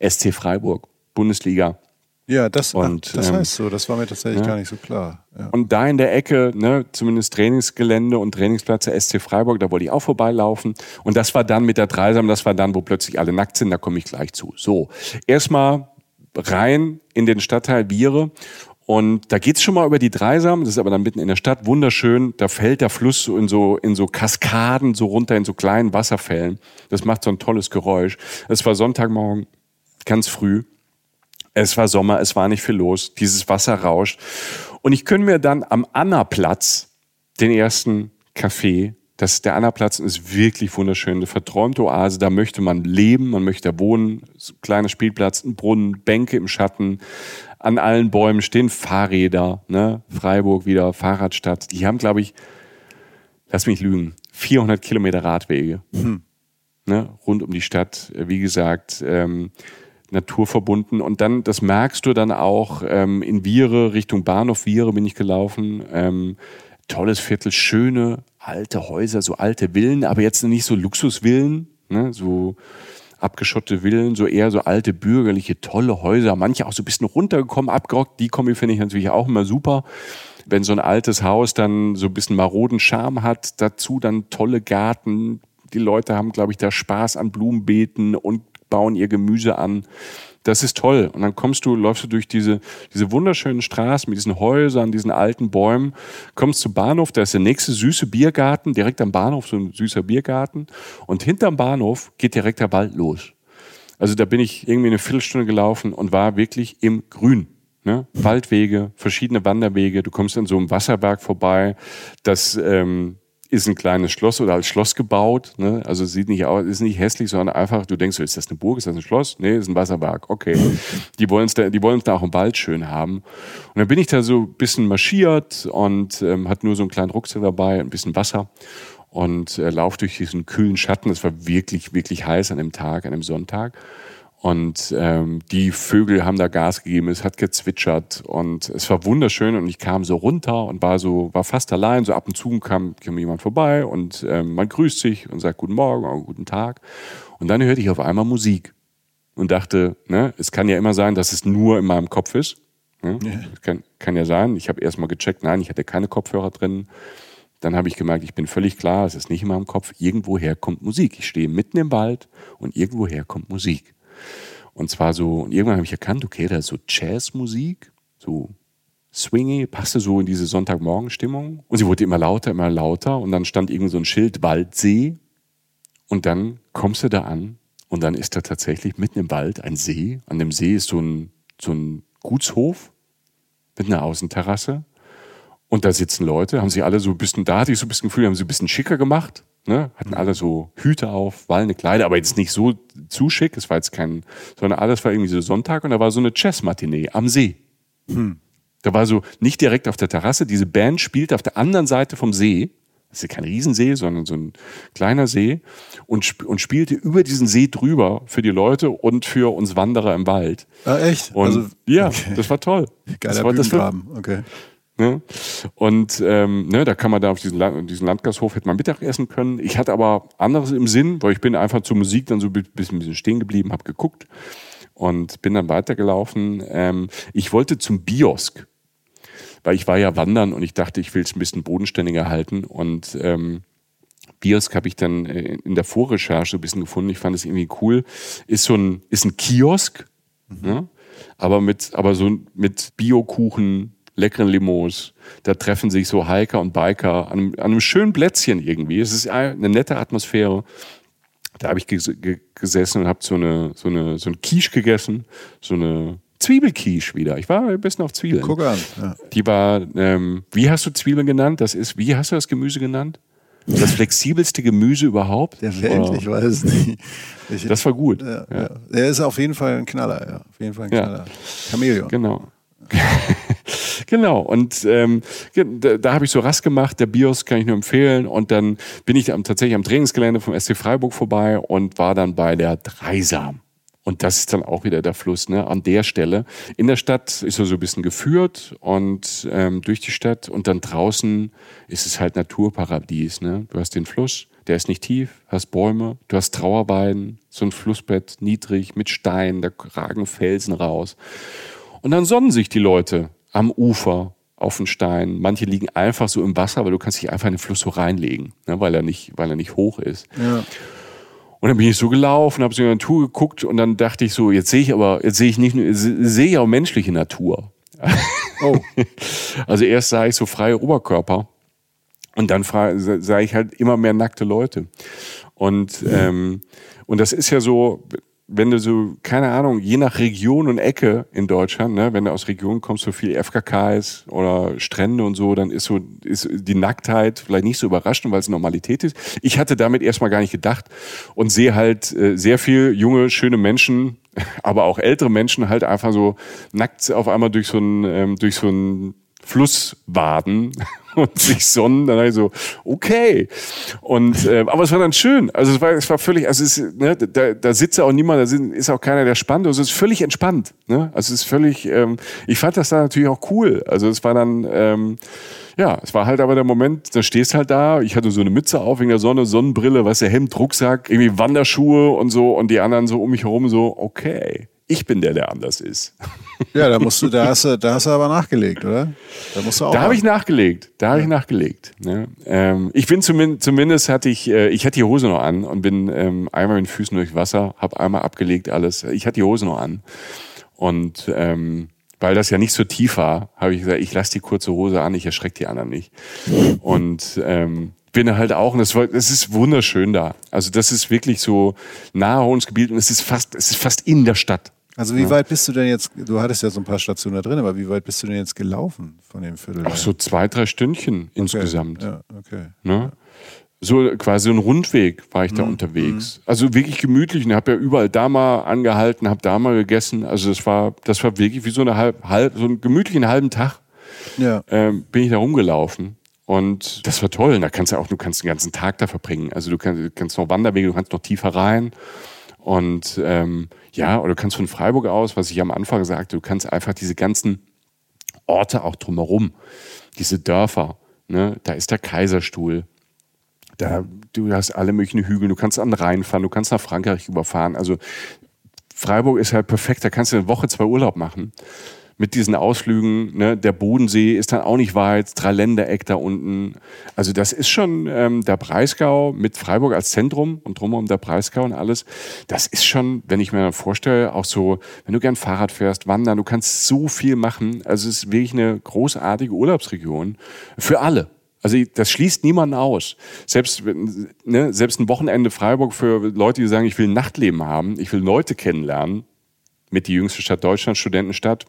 SC Freiburg, Bundesliga. Ja, das, Und, ach, das ähm, heißt so. Das war mir tatsächlich ja. gar nicht so klar. Ja. Und da in der Ecke, ne, zumindest Trainingsgelände und Trainingsplatz der SC Freiburg, da wollte ich auch vorbeilaufen. Und das war dann mit der Dreisam, das war dann, wo plötzlich alle nackt sind, da komme ich gleich zu. So, erstmal rein in den Stadtteil Biere. Und da geht's schon mal über die Dreisam, das ist aber dann mitten in der Stadt, wunderschön. Da fällt der Fluss so in so, in so Kaskaden so runter, in so kleinen Wasserfällen. Das macht so ein tolles Geräusch. Es war Sonntagmorgen, ganz früh. Es war Sommer, es war nicht viel los. Dieses Wasser rauscht. Und ich könnte mir dann am Annaplatz den ersten Café, das der Annaplatz ist wirklich wunderschön. Eine verträumte Oase, da möchte man leben, man möchte da wohnen. Kleiner Spielplatz, ein Brunnen, Bänke im Schatten. An allen Bäumen stehen Fahrräder, ne? Freiburg wieder, Fahrradstadt. Die haben, glaube ich, lass mich lügen, 400 Kilometer Radwege ne, rund um die Stadt. Wie gesagt, ähm, naturverbunden. Und dann, das merkst du dann auch ähm, in Viere, Richtung Bahnhof Viere bin ich gelaufen. Ähm, tolles Viertel, schöne alte Häuser, so alte Villen, aber jetzt nicht so Luxusvillen, ne, so abgeschottete Villen, so eher so alte bürgerliche, tolle Häuser, manche auch so ein bisschen runtergekommen, abgerockt. Die Kombi finde ich natürlich auch immer super. Wenn so ein altes Haus dann so ein bisschen maroden Charme hat, dazu dann tolle Garten. Die Leute haben, glaube ich, da Spaß an Blumenbeeten und bauen ihr Gemüse an. Das ist toll. Und dann kommst du, läufst du durch diese, diese wunderschönen Straßen mit diesen Häusern, diesen alten Bäumen, kommst zum Bahnhof, da ist der nächste süße Biergarten, direkt am Bahnhof so ein süßer Biergarten. Und hinterm Bahnhof geht direkt der Wald los. Also da bin ich irgendwie eine Viertelstunde gelaufen und war wirklich im Grün. Ne? Waldwege, verschiedene Wanderwege. Du kommst an so einem Wasserberg vorbei. Das ähm, ist ein kleines Schloss oder als Schloss gebaut. Ne? Also sieht nicht aus, ist nicht hässlich, sondern einfach, du denkst, ist das eine Burg, ist das ein Schloss? Nee, ist ein Wasserberg. Okay. Die wollen es da, da auch im Wald schön haben. Und dann bin ich da so ein bisschen marschiert und ähm, hat nur so einen kleinen Rucksack dabei, ein bisschen Wasser und äh, lauf durch diesen kühlen Schatten. Es war wirklich, wirklich heiß an dem Tag, an dem Sonntag. Und ähm, die Vögel haben da Gas gegeben, es hat gezwitschert und es war wunderschön und ich kam so runter und war so, war fast allein, so ab und zu kam, kam jemand vorbei und ähm, man grüßt sich und sagt Guten Morgen oder Guten Tag. Und dann hörte ich auf einmal Musik und dachte, ne, es kann ja immer sein, dass es nur in meinem Kopf ist. Ne? Das Kann, kann ja sein. Ich habe erst mal gecheckt, nein, ich hatte keine Kopfhörer drin. Dann habe ich gemerkt, ich bin völlig klar, es ist nicht in meinem Kopf. Irgendwoher kommt Musik. Ich stehe mitten im Wald und irgendwoher kommt Musik. Und zwar so, und irgendwann habe ich erkannt, okay, da ist so Jazzmusik, so swingy, passte so in diese Sonntagmorgenstimmung. Und sie wurde immer lauter, immer lauter. Und dann stand irgend so ein Schild Waldsee. Und dann kommst du da an und dann ist da tatsächlich mitten im Wald ein See. An dem See ist so ein, so ein Gutshof mit einer Außenterrasse. Und da sitzen Leute, haben sie alle so ein bisschen, da hatte ich so ein bisschen Gefühl, haben sie ein bisschen schicker gemacht. Ne? Hatten alle so Hüte auf, wallende Kleider, aber jetzt nicht so zu schick, es war jetzt kein, sondern alles war irgendwie so Sonntag und da war so eine Chess-Matinee am See. Hm. Da war so nicht direkt auf der Terrasse, diese Band spielte auf der anderen Seite vom See. Das ist ja kein Riesensee, sondern so ein kleiner See und, sp und spielte über diesen See drüber für die Leute und für uns Wanderer im Wald. Ah, echt? Und also, ja, okay. das war toll. Geiler das war, das war, okay. Ne? Und ähm, ne, da kann man da auf diesen, Land, diesen Landgasthof hätte man Mittag essen können. Ich hatte aber anderes im Sinn, weil ich bin einfach zur Musik dann so ein bisschen, bisschen stehen geblieben, habe geguckt und bin dann weitergelaufen. Ähm, ich wollte zum Biosk, weil ich war ja wandern und ich dachte, ich will es ein bisschen bodenständiger halten und ähm, Biosk habe ich dann äh, in der Vorrecherche ein bisschen gefunden. Ich fand es irgendwie cool. Ist so ein, ist ein Kiosk, mhm. ne? aber mit, aber so mit Biokuchen, leckeren Limos. Da treffen sich so Hiker und Biker an einem, an einem schönen Plätzchen irgendwie. Es ist eine nette Atmosphäre. Da habe ich gesessen und habe so eine, so eine, so ein Quiche gegessen, so eine Zwiebelquiche wieder. Ich war ein bisschen auf Zwiebeln. Guck an. Ja. Die war, ähm, wie hast du Zwiebeln genannt? Das ist, wie hast du das Gemüse genannt? Das flexibelste Gemüse überhaupt? Der Welt, Oder? ich weiß es nicht. Ich, das war gut. Ja, ja. Er ist auf jeden Fall ein Knaller, ja. Auf jeden Fall ein Knaller. Chameleon. Genau. genau, und ähm, da, da habe ich so Rast gemacht, der BIOS kann ich nur empfehlen. Und dann bin ich am, tatsächlich am Trainingsgelände vom SC Freiburg vorbei und war dann bei der Dreisam. Und das ist dann auch wieder der Fluss, ne? An der Stelle. In der Stadt ist er so ein bisschen geführt und ähm, durch die Stadt und dann draußen ist es halt Naturparadies, ne? Du hast den Fluss, der ist nicht tief, hast Bäume, du hast Trauerweiden, so ein Flussbett, niedrig, mit Steinen, da ragen Felsen raus. Und dann sonnen sich die Leute am Ufer auf den Stein. Manche liegen einfach so im Wasser, weil du kannst dich einfach in den Fluss so reinlegen, ne, weil, er nicht, weil er nicht hoch ist. Ja. Und dann bin ich so gelaufen, habe so in die Natur geguckt und dann dachte ich so, jetzt sehe ich aber, jetzt sehe ich nicht nur, sehe ich auch menschliche Natur. Oh. also erst sah ich so freie Oberkörper und dann sah ich halt immer mehr nackte Leute. Und, ähm, und das ist ja so, wenn du so, keine Ahnung, je nach Region und Ecke in Deutschland, ne, wenn du aus Regionen kommst, so viel FKKs oder Strände und so, dann ist so, ist die Nacktheit vielleicht nicht so überraschend, weil es Normalität ist. Ich hatte damit erstmal gar nicht gedacht und sehe halt äh, sehr viel junge, schöne Menschen, aber auch ältere Menschen halt einfach so nackt auf einmal durch so ein, ähm, durch so ein Fluss waden und sich sonnen, dann ich so, okay. Und äh, aber es war dann schön. Also es war, es war völlig, also es ist, ne, da, da sitzt auch niemand, da ist auch keiner, der spannt. Also es ist völlig entspannt. Ne? Also es ist völlig, ähm, ich fand das da natürlich auch cool. Also es war dann, ähm, ja, es war halt aber der Moment, da stehst halt da, ich hatte so eine Mütze auf wegen der Sonne, Sonnenbrille, was der Hemd, Rucksack, irgendwie Wanderschuhe und so und die anderen so um mich herum so, okay ich bin der, der anders ist. Ja, da musst du, da hast du, da hast du aber nachgelegt, oder? Da musst du auch. Da habe ich nachgelegt. Da habe ja. ich nachgelegt. Ne? Ähm, ich bin zumindest, zumindest hatte ich, äh, ich hatte die Hose noch an und bin ähm, einmal mit den Füßen durch Wasser, habe einmal abgelegt alles. Ich hatte die Hose noch an und ähm, weil das ja nicht so tief war, habe ich gesagt, ich lasse die kurze Hose an, ich erschrecke die anderen nicht. Und ähm, bin halt auch, und das, war, das ist wunderschön da. Also das ist wirklich so nahe uns Gebiet und es ist fast, es ist fast in der Stadt. Also wie ja. weit bist du denn jetzt, du hattest ja so ein paar Stationen da drin, aber wie weit bist du denn jetzt gelaufen von dem Viertel? Ach so zwei, drei Stündchen okay. insgesamt. Ja, okay. Ne? So quasi ein Rundweg war ich da mhm. unterwegs. Mhm. Also wirklich gemütlich und habe ja überall da mal angehalten, habe da mal gegessen. Also das war, das war wirklich wie so eine halb, halb so einen gemütlichen halben Tag. Ja. Ähm, bin ich da rumgelaufen. Und das war toll. Und da kannst du auch, du kannst den ganzen Tag da verbringen. Also du kannst, du kannst noch Wanderwege, du kannst noch tiefer rein. Und ähm, ja, oder du kannst von Freiburg aus, was ich am Anfang sagte, du kannst einfach diese ganzen Orte auch drumherum, diese Dörfer, ne, da ist der Kaiserstuhl, da, du hast alle möglichen Hügel, du kannst an den Rhein fahren, du kannst nach Frankreich überfahren. Also Freiburg ist halt perfekt, da kannst du eine Woche, zwei Urlaub machen mit diesen Ausflügen. Ne? Der Bodensee ist dann auch nicht weit, Dreiländereck da unten. Also das ist schon ähm, der Breisgau mit Freiburg als Zentrum und drumherum der Breisgau und alles. Das ist schon, wenn ich mir dann vorstelle, auch so, wenn du gern Fahrrad fährst, wandern, du kannst so viel machen. Also es ist wirklich eine großartige Urlaubsregion für alle. Also das schließt niemanden aus. Selbst, ne, selbst ein Wochenende Freiburg für Leute, die sagen, ich will ein Nachtleben haben, ich will Leute kennenlernen, mit die jüngste Stadt Deutschlands, Studentenstadt,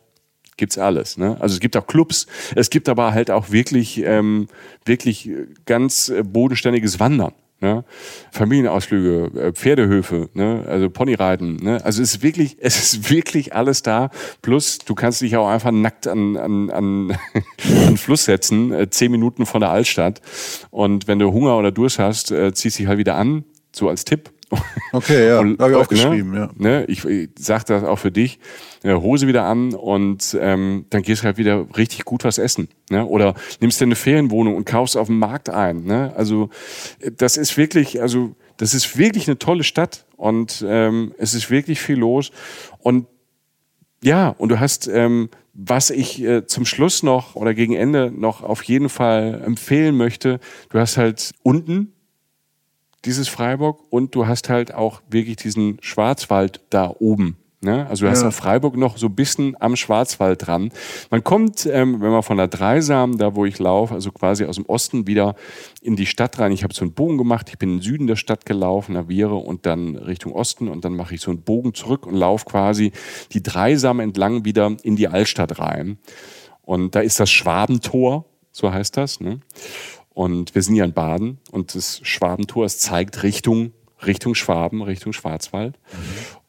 gibt's alles. Ne? Also es gibt auch Clubs, es gibt aber halt auch wirklich, ähm, wirklich ganz äh, bodenständiges Wandern. Ne? Familienausflüge, äh, Pferdehöfe, ne? also Ponyreiten. Ne? Also es ist wirklich, es ist wirklich alles da. Plus, du kannst dich auch einfach nackt an, an, an, an Fluss setzen, äh, zehn Minuten von der Altstadt. Und wenn du Hunger oder Durst hast, ziehst dich halt wieder an, so als Tipp. Okay, ja, habe ich ne, aufgeschrieben, ja. Ne, ich, ich sag das auch für dich. äh, Hose wieder an und ähm, dann gehst du halt wieder richtig gut was essen. Ne? Oder nimmst dir eine Ferienwohnung und kaufst auf dem Markt ein. Ne? Also äh, das ist wirklich, also das ist wirklich eine tolle Stadt und ähm, es ist wirklich viel los. Und ja, und du hast, ähm, was ich äh, zum Schluss noch oder gegen Ende noch auf jeden Fall empfehlen möchte, du hast halt unten dieses Freiburg und du hast halt auch wirklich diesen Schwarzwald da oben. Ne? Also du hast Ja. Freiburg noch so ein bisschen am Schwarzwald dran. Man kommt, ähm, wenn man von der Dreisam, da wo ich laufe, also quasi aus dem Osten wieder in die Stadt rein. Ich habe so einen Bogen gemacht, ich bin in den Süden der Stadt gelaufen, nach Viere und dann Richtung Osten und dann mache ich so einen Bogen zurück und laufe quasi die Dreisam entlang wieder in die Altstadt rein. Und da ist das Schwabentor, so heißt das. Ne? Und wir sind ja in Baden und das Schwabentor, es zeigt Richtung, Richtung Schwaben, Richtung Schwarzwald.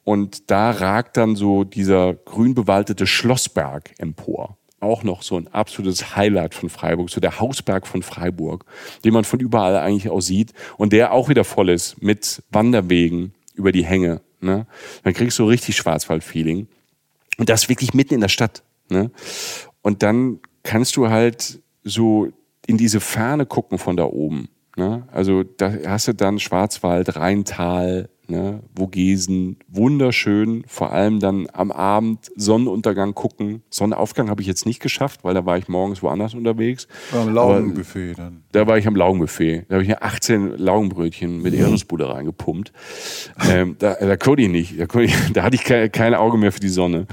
Und da ragt dann so dieser grün bewaldete Schlossberg empor. Auch noch so ein absolutes Highlight von Freiburg, so der Hausberg von Freiburg, den man von überall eigentlich aus sieht und der auch wieder voll ist mit Wanderwegen über die Hänge. Ne? Dann kriegst du richtig Schwarzwald-Feeling. Und das wirklich mitten in der Stadt. Ne? Und dann kannst du halt so in diese Ferne gucken von da oben. Ne? Also da hast du dann Schwarzwald, Rheintal, ne? Vogesen, wunderschön. Vor allem dann am Abend Sonnenuntergang gucken. Sonnenaufgang habe ich jetzt nicht geschafft, weil da war ich morgens woanders unterwegs. Beim Laugenbuffet dann. Da war ich am Laugenbuffet. Da habe ich mir 18 Laugenbrötchen mit Erdnussbutter reingepumpt. ähm, da, da konnte ich nicht. Da, ich, da hatte ich kein, kein Auge mehr für die Sonne.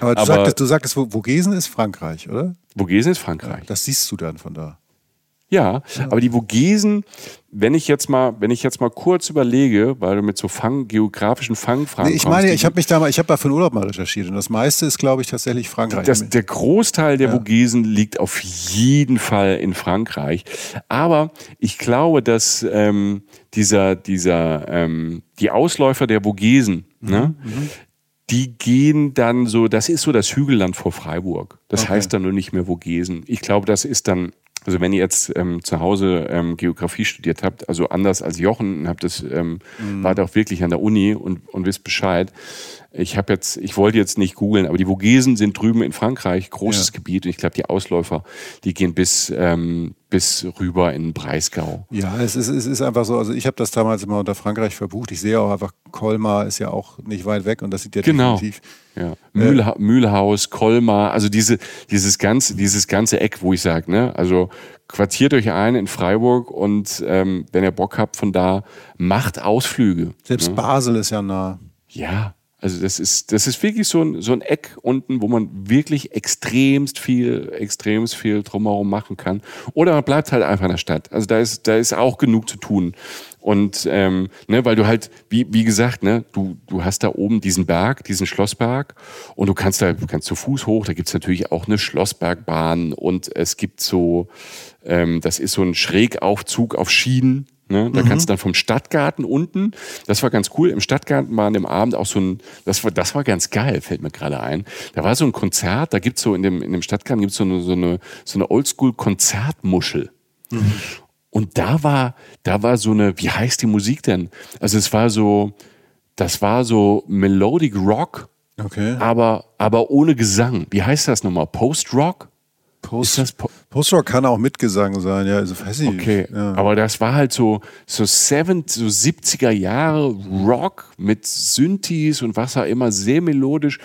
Aber du Aber- sagtest, du sagtest, Vogesen ist Frankreich, oder? Vogesen ist Frankreich. Das siehst du dann von da. Ja, aber die Vogesen, wenn ich jetzt mal, wenn ich jetzt mal kurz überlege, weil du mit so Fang, geografischen Fangfragen Nee, ich meine, ich habe mich da mal, ich habe da für den Urlaub mal recherchiert und das meiste ist, glaube ich, tatsächlich Frankreich. das, der Großteil der Vogesen liegt auf jeden Fall in Frankreich. Aber ich glaube, dass ähm, dieser, dieser, ähm, die Ausläufer der Vogesen, ne, die gehen dann so, das ist so das Hügelland vor Freiburg. Das heißt dann nur nicht mehr Vogesen. Ich glaube, das ist dann, also wenn ihr jetzt ähm, zu Hause ähm, Geografie studiert habt, also anders als Jochen, habt das, ähm, wart auch wirklich an der Uni und, und wisst Bescheid. Ich habe jetzt, ich wollte jetzt nicht googeln, aber die Vogesen sind drüben in Frankreich, großes Ja. Gebiet und ich glaube, die Ausläufer, die gehen bis, ähm, bis rüber in Breisgau. Ja, es ist, es ist einfach so, also ich habe das damals immer unter Frankreich verbucht. Ich sehe auch einfach, Colmar ist ja auch nicht weit weg und das sieht ja Genau. definitiv. Ja. Mühlha Mühlhaus, Colmar, also diese, dieses ganze, dieses ganze Eck, wo ich sage, ne, also quartiert euch ein in Freiburg und ähm, wenn ihr Bock habt von da, macht Ausflüge. Selbst Basel ist ja nah. Ja, also das ist, das ist wirklich so ein, so ein Eck unten, wo man wirklich extremst viel, extremst viel drumherum machen kann. Oder man bleibt halt einfach in der Stadt. Also da ist, da ist auch genug zu tun. Und ähm, ne, weil du halt, wie, wie gesagt, ne, du, du hast da oben diesen Berg, diesen Schlossberg und du kannst da, du kannst zu Fuß hoch, da gibt's natürlich auch eine Schlossbergbahn und es gibt so, ähm, das ist so ein Schrägaufzug auf Schienen. Ne? Da kannst du dann vom Stadtgarten unten, das war ganz cool, im Stadtgarten war an dem Abend auch so ein, das war, das war ganz geil, fällt mir gerade ein. Da war so ein Konzert, da gibt's so in dem, in dem Stadtgarten gibt's so eine, so eine, so eine Oldschool-Konzertmuschel. Und da war, da war so eine, wie heißt die Musik denn? Also es war so, das war so Melodic Rock, Okay. aber, aber ohne Gesang. Wie heißt das nochmal? Post-Rock? Post, Ist das po Postrock kann auch Mitgesang sein, ja, also weiß ich. Okay, Ja. aber das war halt so, so, 70, so 70er Jahre Rock mit Synthes und was auch immer, sehr melodisch.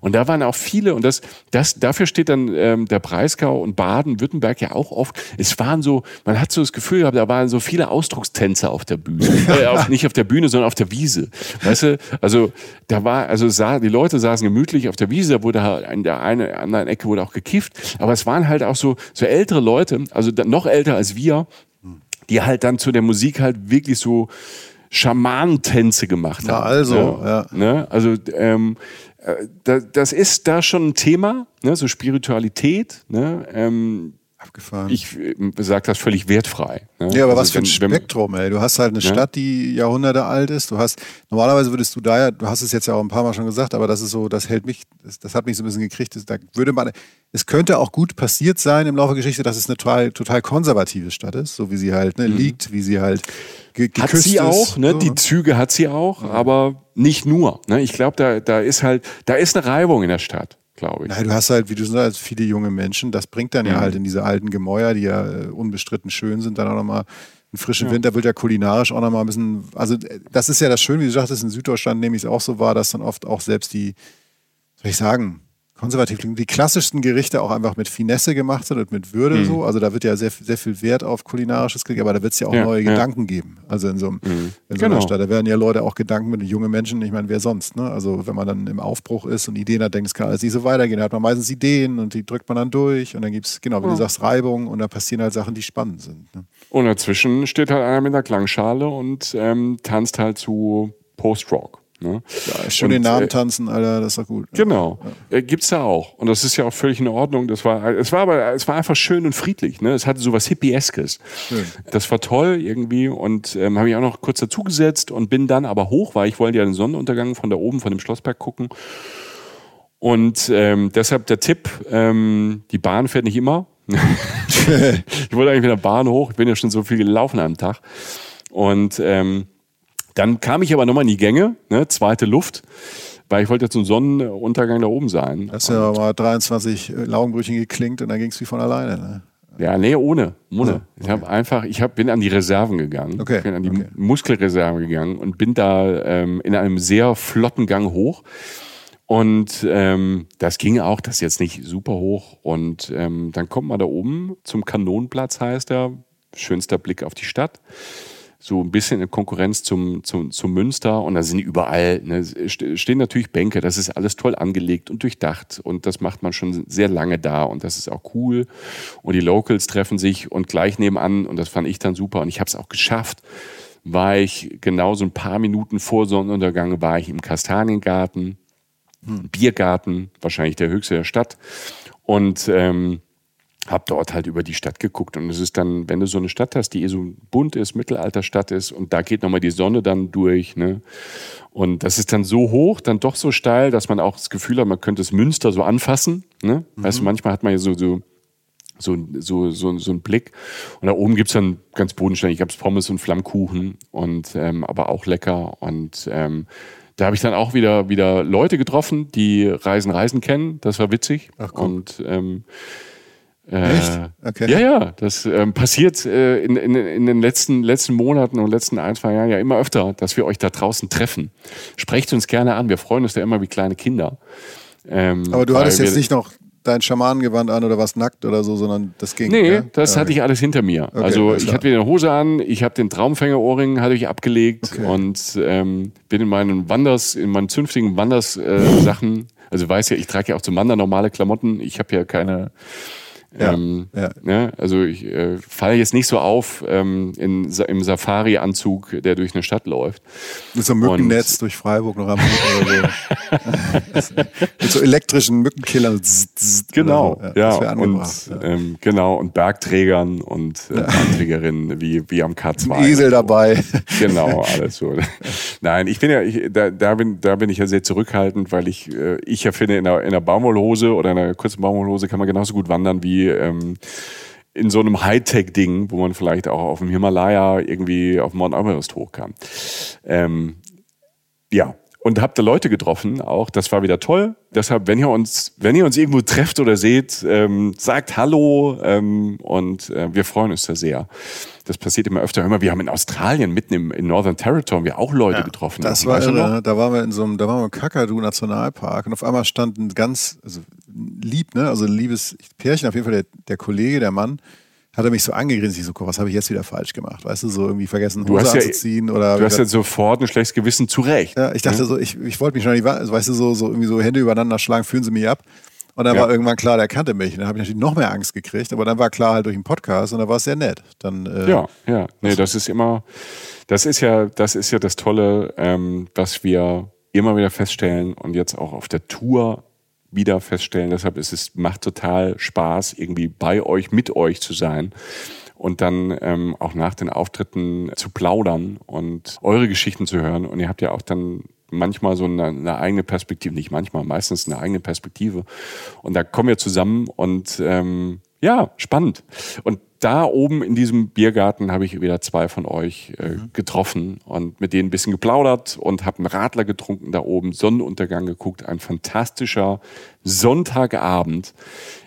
Und da waren auch viele, und das, das, dafür steht dann ähm, der Breisgau und Baden-Württemberg ja auch oft. Es waren so, man hat so das Gefühl gehabt, da waren so viele Ausdruckstänzer auf der Bühne. äh, auf, nicht auf der Bühne, sondern auf der Wiese. Weißt du, also da war, also sah, die Leute saßen gemütlich auf der Wiese, da wurde halt in der einen anderen Ecke wurde auch gekifft. Aber es waren halt auch so, so ältere Leute, also noch älter als wir, die halt dann zu der Musik halt wirklich so Schamanentänze gemacht haben. Na also, ja. Ne? Also ähm, äh, da, das ist da schon ein Thema, ne? so Spiritualität. Ne? Ähm, Abgefahren. ich äh, sage das völlig wertfrei. Ne? Ja, aber Also was für ein wenn- Spektrum, ey. Du hast halt eine Ja. Stadt, die Jahrhunderte alt ist. Du hast, normalerweise würdest du da ja, du hast es jetzt ja auch ein paar Mal schon gesagt, aber das ist so, das hält mich, das, das hat mich so ein bisschen gekriegt. Das, da würde man, es könnte auch gut passiert sein im Laufe der Geschichte, dass es eine total, total konservative Stadt ist, so wie sie halt ne, liegt, wie sie halt ge Mhm. Hat geküsst sie auch, ne? So. die Züge hat sie auch, aber nicht nur. Ne? Ich glaube, da, da ist halt, da ist eine Reibung in der Stadt, glaube ich. Nein, du hast halt, wie du sagst, viele junge Menschen. Das bringt dann ja Mhm. halt in diese alten Gemäuer, die ja äh, unbestritten schön sind, dann auch nochmal einen frischen Winter wird ja kulinarisch auch nochmal ein bisschen. Also, äh, das ist ja das Schöne, wie du sagtest, in Süddeutschland nehme ich es auch so wahr, dass dann oft auch selbst die, soll ich sagen, konservativ klingen, die klassischsten Gerichte auch einfach mit Finesse gemacht sind und mit Würde so. Also da wird ja sehr, sehr viel Wert auf kulinarisches gelegt, aber da wird es ja auch Ja, neue ja. Gedanken geben. Also in so, einem, in so Genau. einer Stadt. Da werden ja Leute auch Gedanken mit junge Menschen, ich meine, wer sonst, ne? Also wenn man dann im Aufbruch ist und Ideen hat, denkt, es kann alles nicht so weitergehen, da hat man meistens Ideen und die drückt man dann durch und dann gibt es, genau, wie du sagst, Reibung und da passieren halt Sachen, die spannend sind. Ne? Und dazwischen steht halt einer mit einer Klangschale und ähm, tanzt halt zu Post-Rock. Ne? Schön Und, den Namen äh, tanzen, Alter, das ist doch gut. Genau. Äh, Gibt's da auch. Und das ist ja auch völlig in Ordnung. Das war, es war aber, es war einfach schön und friedlich. Ne? Es hatte so was Hippieskes. Das war toll irgendwie und ähm, habe ich auch noch kurz dazugesetzt und bin dann aber hoch, weil ich wollte ja den Sonnenuntergang von da oben, von dem Schlossberg gucken. Und ähm, deshalb der Tipp, ähm, die Bahn fährt nicht immer. ich wollte eigentlich mit der Bahn hoch, ich bin ja schon so viel gelaufen am Tag. Und ähm, dann kam ich aber nochmal in die Gänge, ne, zweite Luft, weil ich wollte ja zum Sonnenuntergang da oben sein. Hast ja mal 23 Laugenbrötchen geklingt und dann ging es wie von alleine. Ne? Ja, nee, ohne. ohne. Ah, Ich habe einfach, ich hab, bin an die Reserven gegangen. Okay, Ich bin an die okay. Muskelreserven gegangen und bin da ähm, in einem sehr flotten Gang hoch. Und ähm, das ging auch, das ist jetzt nicht super hoch. Und ähm, dann kommt man da oben zum Kanonenplatz, heißt er. Schönster Blick auf die Stadt. So ein bisschen in Konkurrenz zum, zum, zum Münster. Und da sind überall, ne, st- stehen natürlich Bänke. Das ist alles toll angelegt und durchdacht. Und das macht man schon sehr lange da. Und das ist auch cool. Und die Locals treffen sich und gleich nebenan. Und das fand ich dann super. Und ich habe es auch geschafft. War ich genau so ein paar Minuten vor Sonnenuntergang, war ich im Kastaniengarten. Biergarten, wahrscheinlich der höchste der Stadt. Und ähm, habe dort halt über die Stadt geguckt. Und es ist dann, wenn du so eine Stadt hast, die eh so bunt ist, Mittelalterstadt ist, und da geht nochmal die Sonne dann durch. Ne? Und das ist dann so hoch, dann doch so steil, dass man auch das Gefühl hat, man könnte das Münster so anfassen. Ne? Weißt du, manchmal hat man ja so, so so, so, so, so ein Blick. Und da oben gibt's dann ganz bodenständig, gab's Pommes und Flammkuchen und ähm, aber auch lecker. Und ähm, da habe ich dann auch wieder, wieder Leute getroffen, die Reisen, Reisen kennen. Das war witzig. Ach, guck. und ähm, äh, Echt? Okay. Ja, ja, das ähm, passiert äh, in, in, in den letzten, letzten Monaten und letzten ein, zwei Jahren ja immer öfter, dass wir euch da draußen treffen. Sprecht uns gerne an, wir freuen uns da immer wie kleine Kinder. Ähm, Aber du hattest jetzt nicht noch dein Schamanengewand an oder was nackt oder so, sondern das ging. Nee, ja? das Ja, hatte ich alles hinter mir. also alles ich hatte wieder eine Hose an, ich habe den Traumfänger-Ohrring hatte ich abgelegt Okay. und ähm, bin in meinen Wanders, in meinen zünftigen Wanders-Sachen, also weiß ja, ich trage ja auch zum Wandern normale Klamotten, ich habe ja keine Ja, ähm, ja. Ne? Also ich äh, falle jetzt nicht so auf ähm, in, im Safari-Anzug, der durch eine Stadt läuft. Mit so einem Mückennetz durch Freiburg noch am oder so. Mit so elektrischen Mückenkillern. Genau, so. das ja, wäre und ja. ähm, genau und Bergträgern und äh, Bergträgerinnen wie wie am K2. Ein Esel dabei. Genau, alles so. Nein, ich bin ja, ich, da, da, bin, da bin ich ja sehr zurückhaltend, weil ich, äh, ich ja finde, in einer, in einer Baumwollhose oder in einer kurzen Baumwollhose kann man genauso gut wandern wie ähm, in so einem Hightech-Ding, wo man vielleicht auch auf dem Himalaya irgendwie auf Mount Everest hoch kann. Ähm, ja, und habe da Leute getroffen, auch das war wieder toll. Deshalb, wenn ihr uns, wenn ihr uns irgendwo trefft oder seht, ähm, sagt Hallo ähm, und äh, wir freuen uns da sehr. Das passiert immer öfter. Immer, wir haben in Australien mitten im in Northern Territory wir auch Leute ja, getroffen. Das war irre. Da waren wir in so einem, da waren wir im Kakadu Nationalpark und auf einmal stand ein ganz also lieb, ne, also liebes Pärchen, auf jeden Fall der, der Kollege, der Mann hat er mich so angegrinst. Ich so, was habe ich jetzt wieder falsch gemacht? Weißt du, so irgendwie vergessen, Hose du anzuziehen ja, oder. Du hast ja sofort ein schlechtes Gewissen zurecht. Ja, ich dachte ja. so, ich, ich wollte mich schon nicht, weißt du, so, so irgendwie so Hände übereinander schlagen, fühlen sie mich ab. Und dann ja. war irgendwann klar, der kannte mich. Und dann habe ich natürlich noch mehr Angst gekriegt. Aber dann war klar halt durch den Podcast und da war es sehr nett. Dann, äh, ja, ja. Nee, das ist immer, das ist ja, das ist ja das Tolle, ähm, was wir immer wieder feststellen und jetzt auch auf der Tour wieder feststellen. Deshalb ist es, macht total Spaß, irgendwie bei euch, mit euch zu sein und dann ähm, auch nach den Auftritten zu plaudern und eure Geschichten zu hören. Und ihr habt ja auch dann manchmal so eine, eine eigene Perspektive, nicht manchmal, meistens eine eigene Perspektive. Und da kommen wir zusammen und ähm, ja, spannend. Und da oben in diesem Biergarten habe ich wieder zwei von euch äh, mhm. getroffen und mit denen ein bisschen geplaudert und habe einen Radler getrunken da oben, Sonnenuntergang geguckt. Ein fantastischer Sonntagabend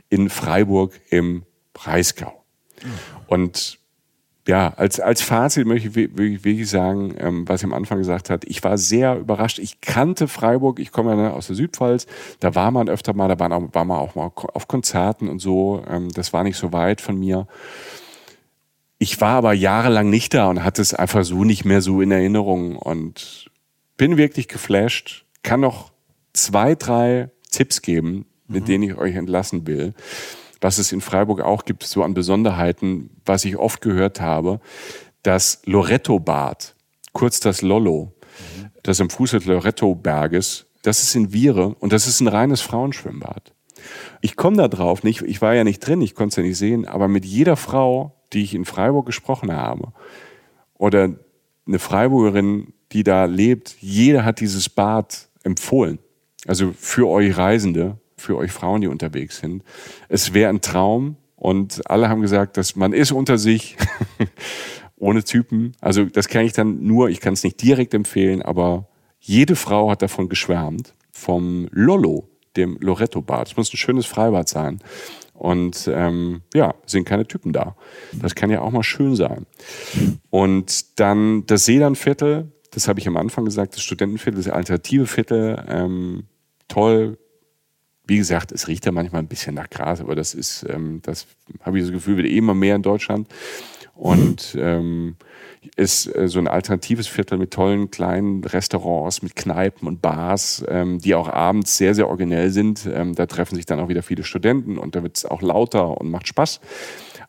in Freiburg im Breisgau. Mhm. Und ja, als, als Fazit möchte ich wirklich sagen, ähm, was ich am Anfang gesagt hat, ich war sehr überrascht. Ich kannte Freiburg, ich komme ja ne, aus der Südpfalz, da war man öfter mal, da war, auch, war man auch mal auf Konzerten und so, ähm, das war nicht so weit von mir. Ich war aber jahrelang nicht da und hatte es einfach so nicht mehr so in Erinnerung und bin wirklich geflasht, kann noch zwei, drei Tipps geben, mit mhm. denen ich euch entlassen will was es in Freiburg auch gibt, so an Besonderheiten, was ich oft gehört habe, das Loretto-Bad, kurz das Lollo, mhm. das am Fuße des Loretto-Berges, das ist in Viere und das ist ein reines Frauenschwimmbad. Ich komme da drauf nicht, ich war ja nicht drin, ich konnte es ja nicht sehen, aber mit jeder Frau, die ich in Freiburg gesprochen habe, oder eine Freiburgerin, die da lebt, jeder hat dieses Bad empfohlen. Also für euch Reisende, für euch Frauen, die unterwegs sind. Es wäre ein Traum und alle haben gesagt, dass man ist unter sich ohne Typen. Also das kann ich dann nur, ich kann es nicht direkt empfehlen, aber jede Frau hat davon geschwärmt vom Lollo, dem Loretto-Bad. Es muss ein schönes Freibad sein. Und ähm, ja, sind keine Typen da. Das kann ja auch mal schön sein. Und dann das Seelandviertel, das habe ich am Anfang gesagt, das Studentenviertel, das alternative Viertel, ähm, toll, wie gesagt, es riecht ja manchmal ein bisschen nach Gras, aber das ist, ähm, das habe ich das Gefühl, wird immer mehr in Deutschland. Und ähm, ist äh, so ein alternatives Viertel mit tollen kleinen Restaurants, mit Kneipen und Bars, ähm, die auch abends sehr, sehr originell sind. Ähm, da treffen sich dann auch wieder viele Studenten und da wird es auch lauter und macht Spaß.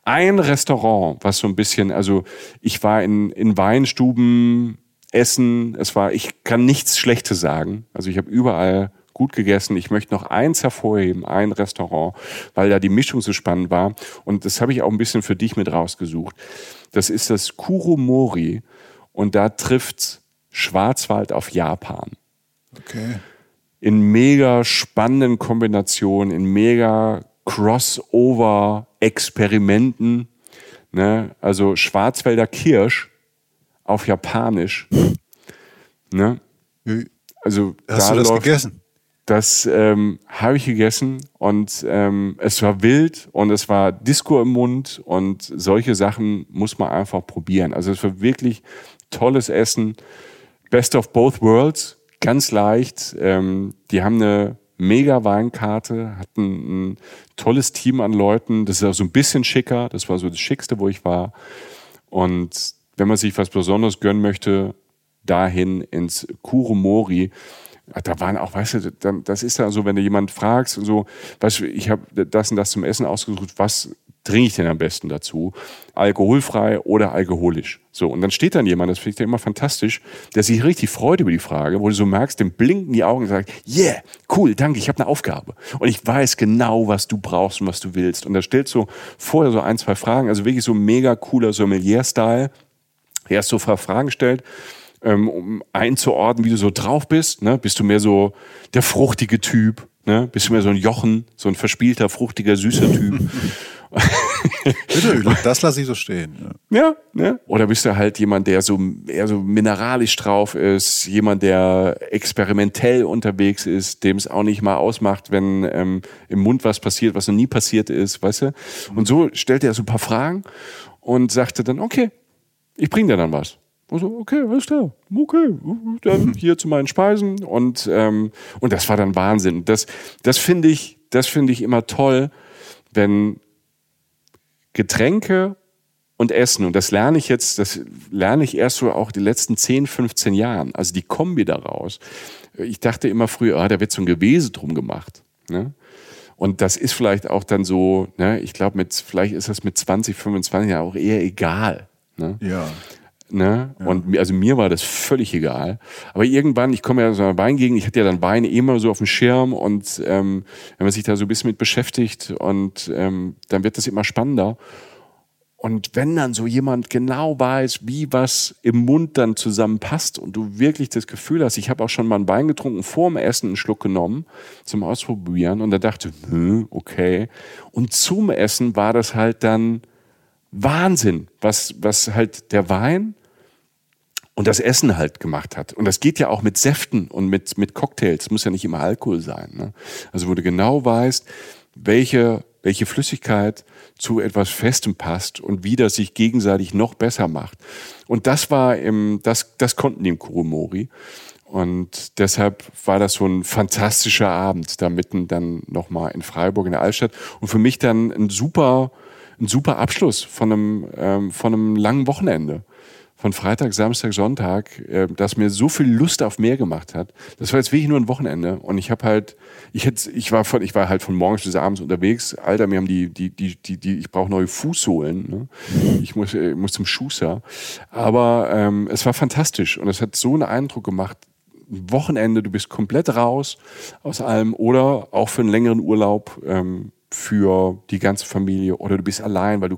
Ein Restaurant, was so ein bisschen, also ich war in, in Weinstuben, Essen, es war, ich kann nichts Schlechtes sagen. Also ich habe überall gut gegessen. Ich möchte noch eins hervorheben, ein Restaurant, weil da die Mischung so spannend war. Und das habe ich auch ein bisschen für dich mit rausgesucht. Das ist das Kuromori und da trifft Schwarzwald auf Japan. Okay. In mega spannenden Kombinationen, in mega Crossover-Experimenten. Ne? Also Schwarzwälder Kirsch auf Japanisch. Ne? Also Hast da du das läuft, gegessen? Das ähm, habe ich gegessen und ähm, es war wild und es war Disco im Mund und solche Sachen muss man einfach probieren. Also es war wirklich tolles Essen, Best of both worlds, ganz leicht. Ähm, die haben eine mega Weinkarte, hatten ein tolles Team an Leuten. Das ist auch so ein bisschen schicker. Das war so das Schickste, wo ich war. Und wenn man sich was Besonderes gönnen möchte, dahin ins Kurumori da waren auch, weißt du, das ist dann so, wenn du jemand fragst und so, weißt du, ich habe das und das zum Essen ausgesucht, was trinke ich denn am besten dazu? Alkoholfrei oder alkoholisch? So, und dann steht dann jemand, das finde ich dann immer fantastisch, der sich richtig freut über die Frage, wo du so merkst, dem blinken die Augen und sagt, yeah, cool, danke, ich habe eine Aufgabe. Und ich weiß genau, was du brauchst und was du willst. Und da stellt so vorher so ein, zwei Fragen, also wirklich so mega cooler Sommelier-Style. Erst so Fragen stellt ähm, um einzuordnen, wie du so drauf bist. Ne? Bist du mehr so der fruchtige Typ? Ne? Bist du mehr so ein Jochen, so ein verspielter, fruchtiger, süßer Typ? Bitte, das lasse ich so stehen. Ja. ja, ne? Oder bist du halt jemand, der so eher so mineralisch drauf ist, jemand, der experimentell unterwegs ist, dem es auch nicht mal ausmacht, wenn ähm, im Mund was passiert, was noch nie passiert ist, weißt du? Und so stellte er so ein paar Fragen und sagte dann, okay, ich bring dir dann was. Und okay, alles klar, okay, dann hier zu meinen Speisen und ähm, und das war dann Wahnsinn. Das das finde ich, das finde ich immer toll, wenn Getränke und Essen, und das lerne ich jetzt, das lerne ich erst so auch die letzten 10, 15 Jahren, also die Kombi daraus. Ich dachte immer früher, ah, da wird so ein Gewese drum gemacht. Ne? Und das ist vielleicht auch dann so, ne, ich glaube, vielleicht ist das mit 20, 25 Jahren auch eher egal. Ne? Ja. Ne? Ja. Und also mir war das völlig egal. Aber irgendwann, ich komme ja aus einer Weingegend, ich hatte ja dann Wein immer so auf dem Schirm und ähm, wenn man sich da so ein bisschen mit beschäftigt und ähm, dann wird das immer spannender. Und wenn dann so jemand genau weiß, wie was im Mund dann zusammenpasst und du wirklich das Gefühl hast, ich habe auch schon mal einen Wein getrunken, vor dem Essen einen Schluck genommen zum Ausprobieren und da dachte, hm, okay. Und zum Essen war das halt dann Wahnsinn, was, was halt der Wein und das Essen halt gemacht hat. Und das geht ja auch mit Säften und mit, mit Cocktails. Muss ja nicht immer Alkohol sein. Ne? Also wo du genau weißt, welche, welche Flüssigkeit zu etwas Festem passt und wie das sich gegenseitig noch besser macht. Und das war im, das, das konnten die im Kurumori. Und deshalb war das so ein fantastischer Abend da mitten dann nochmal in Freiburg in der Altstadt. Und für mich dann ein super, ein super Abschluss von einem, ähm, von einem langen Wochenende von Freitag, Samstag, Sonntag, äh, das mir so viel Lust auf mehr gemacht hat. Das war jetzt wirklich nur ein Wochenende und ich habe halt, ich hätte, ich war von, ich war halt von morgens bis abends unterwegs. Alter, mir haben die, die, die, die, die ich brauche neue Fußsohlen. Ne? Ich muss, äh, muss zum Schuster. Aber ähm, es war fantastisch und es hat so einen Eindruck gemacht. Wochenende, du bist komplett raus aus allem oder auch für einen längeren Urlaub. Ähm, für die ganze Familie oder du bist allein, weil du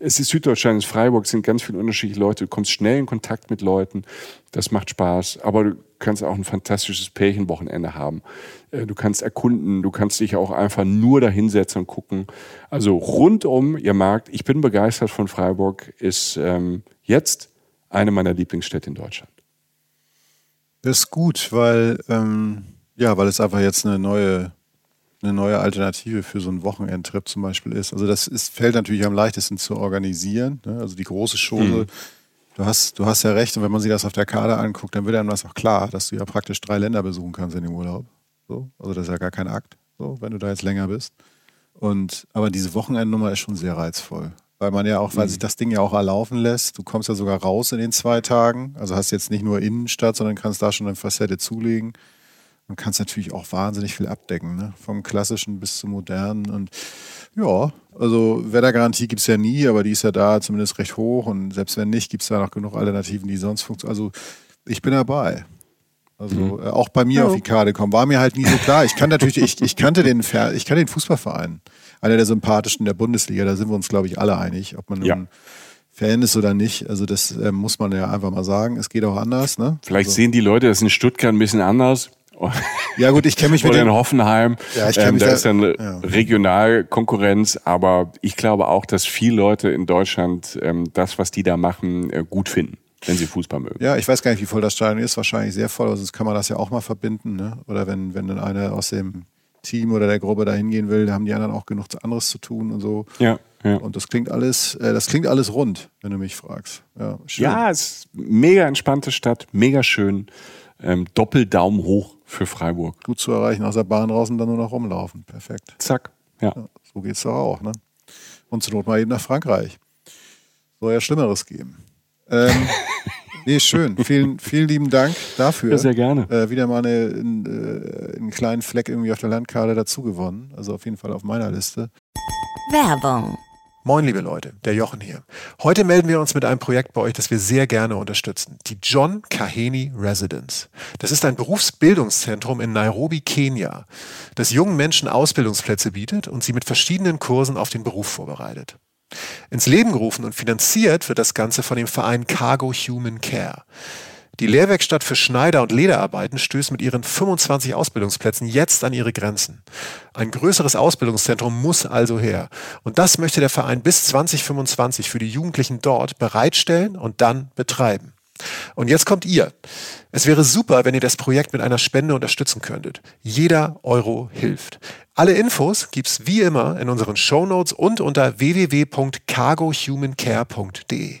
es ist Süddeutschland, es ist Freiburg, es sind ganz viele unterschiedliche Leute, du kommst schnell in Kontakt mit Leuten, das macht Spaß, aber du kannst auch ein fantastisches Pärchenwochenende haben. Äh, du kannst erkunden, du kannst dich auch einfach nur dahinsetzen und gucken. Also rundum, ihr merkt, ich bin begeistert von Freiburg, ist ähm, jetzt eine meiner Lieblingsstädte in Deutschland. Das ist gut, weil ähm, ja, weil es einfach jetzt eine neue eine neue Alternative für so einen Wochenendtrip zum Beispiel ist. Also das ist, fällt natürlich am leichtesten zu organisieren. Ne? Also die große Chose, mhm. du, hast, du hast ja recht, und wenn man sich das auf der Karte anguckt, dann wird einem das auch klar, dass du ja praktisch drei Länder besuchen kannst in dem Urlaub. So? Also das ist ja gar kein Akt, so, wenn du da jetzt länger bist. Und, aber diese Wochenendnummer ist schon sehr reizvoll. Weil man ja auch, weil mhm. sich das Ding ja auch erlaufen lässt. Du kommst ja sogar raus in den zwei Tagen. Also hast jetzt nicht nur Innenstadt, sondern kannst da schon eine Facette zulegen man kann es natürlich auch wahnsinnig viel abdecken, ne? vom klassischen bis zum modernen. Und ja, also Wettergarantie gibt es ja nie, aber die ist ja da zumindest recht hoch. Und selbst wenn nicht, gibt es da noch genug Alternativen, die sonst funktionieren. Also ich bin dabei. Also mhm. äh, auch bei mir ja. auf die Karte kommen. War mir halt nie so klar. Ich, kann natürlich, ich, ich, kannte den, ich kannte den Fußballverein. Einer der sympathischen der Bundesliga. Da sind wir uns, glaube ich, alle einig, ob man nun ja. Fan ist oder nicht. Also das äh, muss man ja einfach mal sagen. Es geht auch anders. Ne? Vielleicht also. sehen die Leute das in Stuttgart ein bisschen anders. Ja gut, ich kenne mich mit Oder in Hoffenheim. Ja, ich ähm, da, da ist dann ja. Regionalkonkurrenz, aber ich glaube auch, dass viele Leute in Deutschland ähm, das, was die da machen, äh, gut finden wenn sie Fußball mögen. Ja, ich weiß gar nicht, wie voll das Stadion ist. Wahrscheinlich sehr voll, sonst kann man das ja auch mal verbinden. Ne? Oder wenn, wenn dann einer aus dem Team oder der Gruppe da hingehen will, da haben die anderen auch genug anderes zu tun und so. Ja. Ja. Und das klingt alles, äh, das klingt alles rund, wenn du mich fragst. Ja, schön. ja es ist mega entspannte Stadt, mega schön. Ähm, Doppeldaumen hoch für Freiburg. Gut zu erreichen, aus der Bahn raus und dann nur noch rumlaufen. Perfekt. Zack. Ja. ja so geht es doch auch. Ne? Und zur Not mal eben nach Frankreich. Soll ja Schlimmeres geben. Ähm, nee, schön. Vielen, vielen lieben Dank dafür. Ja, sehr gerne. Äh, wieder mal eine, in, äh, einen kleinen Fleck irgendwie auf der Landkarte dazu gewonnen. Also auf jeden Fall auf meiner Liste. Werbung Moin, liebe Leute, der Jochen hier. Heute melden wir uns mit einem Projekt bei euch, das wir sehr gerne unterstützen. Die John Kaheni Residence. Das ist ein Berufsbildungszentrum in Nairobi, Kenia, das jungen Menschen Ausbildungsplätze bietet und sie mit verschiedenen Kursen auf den Beruf vorbereitet. Ins Leben gerufen und finanziert wird das Ganze von dem Verein Cargo Human Care. Die Lehrwerkstatt für Schneider und Lederarbeiten stößt mit ihren 25 Ausbildungsplätzen jetzt an ihre Grenzen. Ein größeres Ausbildungszentrum muss also her. Und das möchte der Verein bis 2025 für die Jugendlichen dort bereitstellen und dann betreiben. Und jetzt kommt ihr. Es wäre super, wenn ihr das Projekt mit einer Spende unterstützen könntet. Jeder Euro hilft. Alle Infos gibt's wie immer in unseren Shownotes und unter www.cargohumancare.de.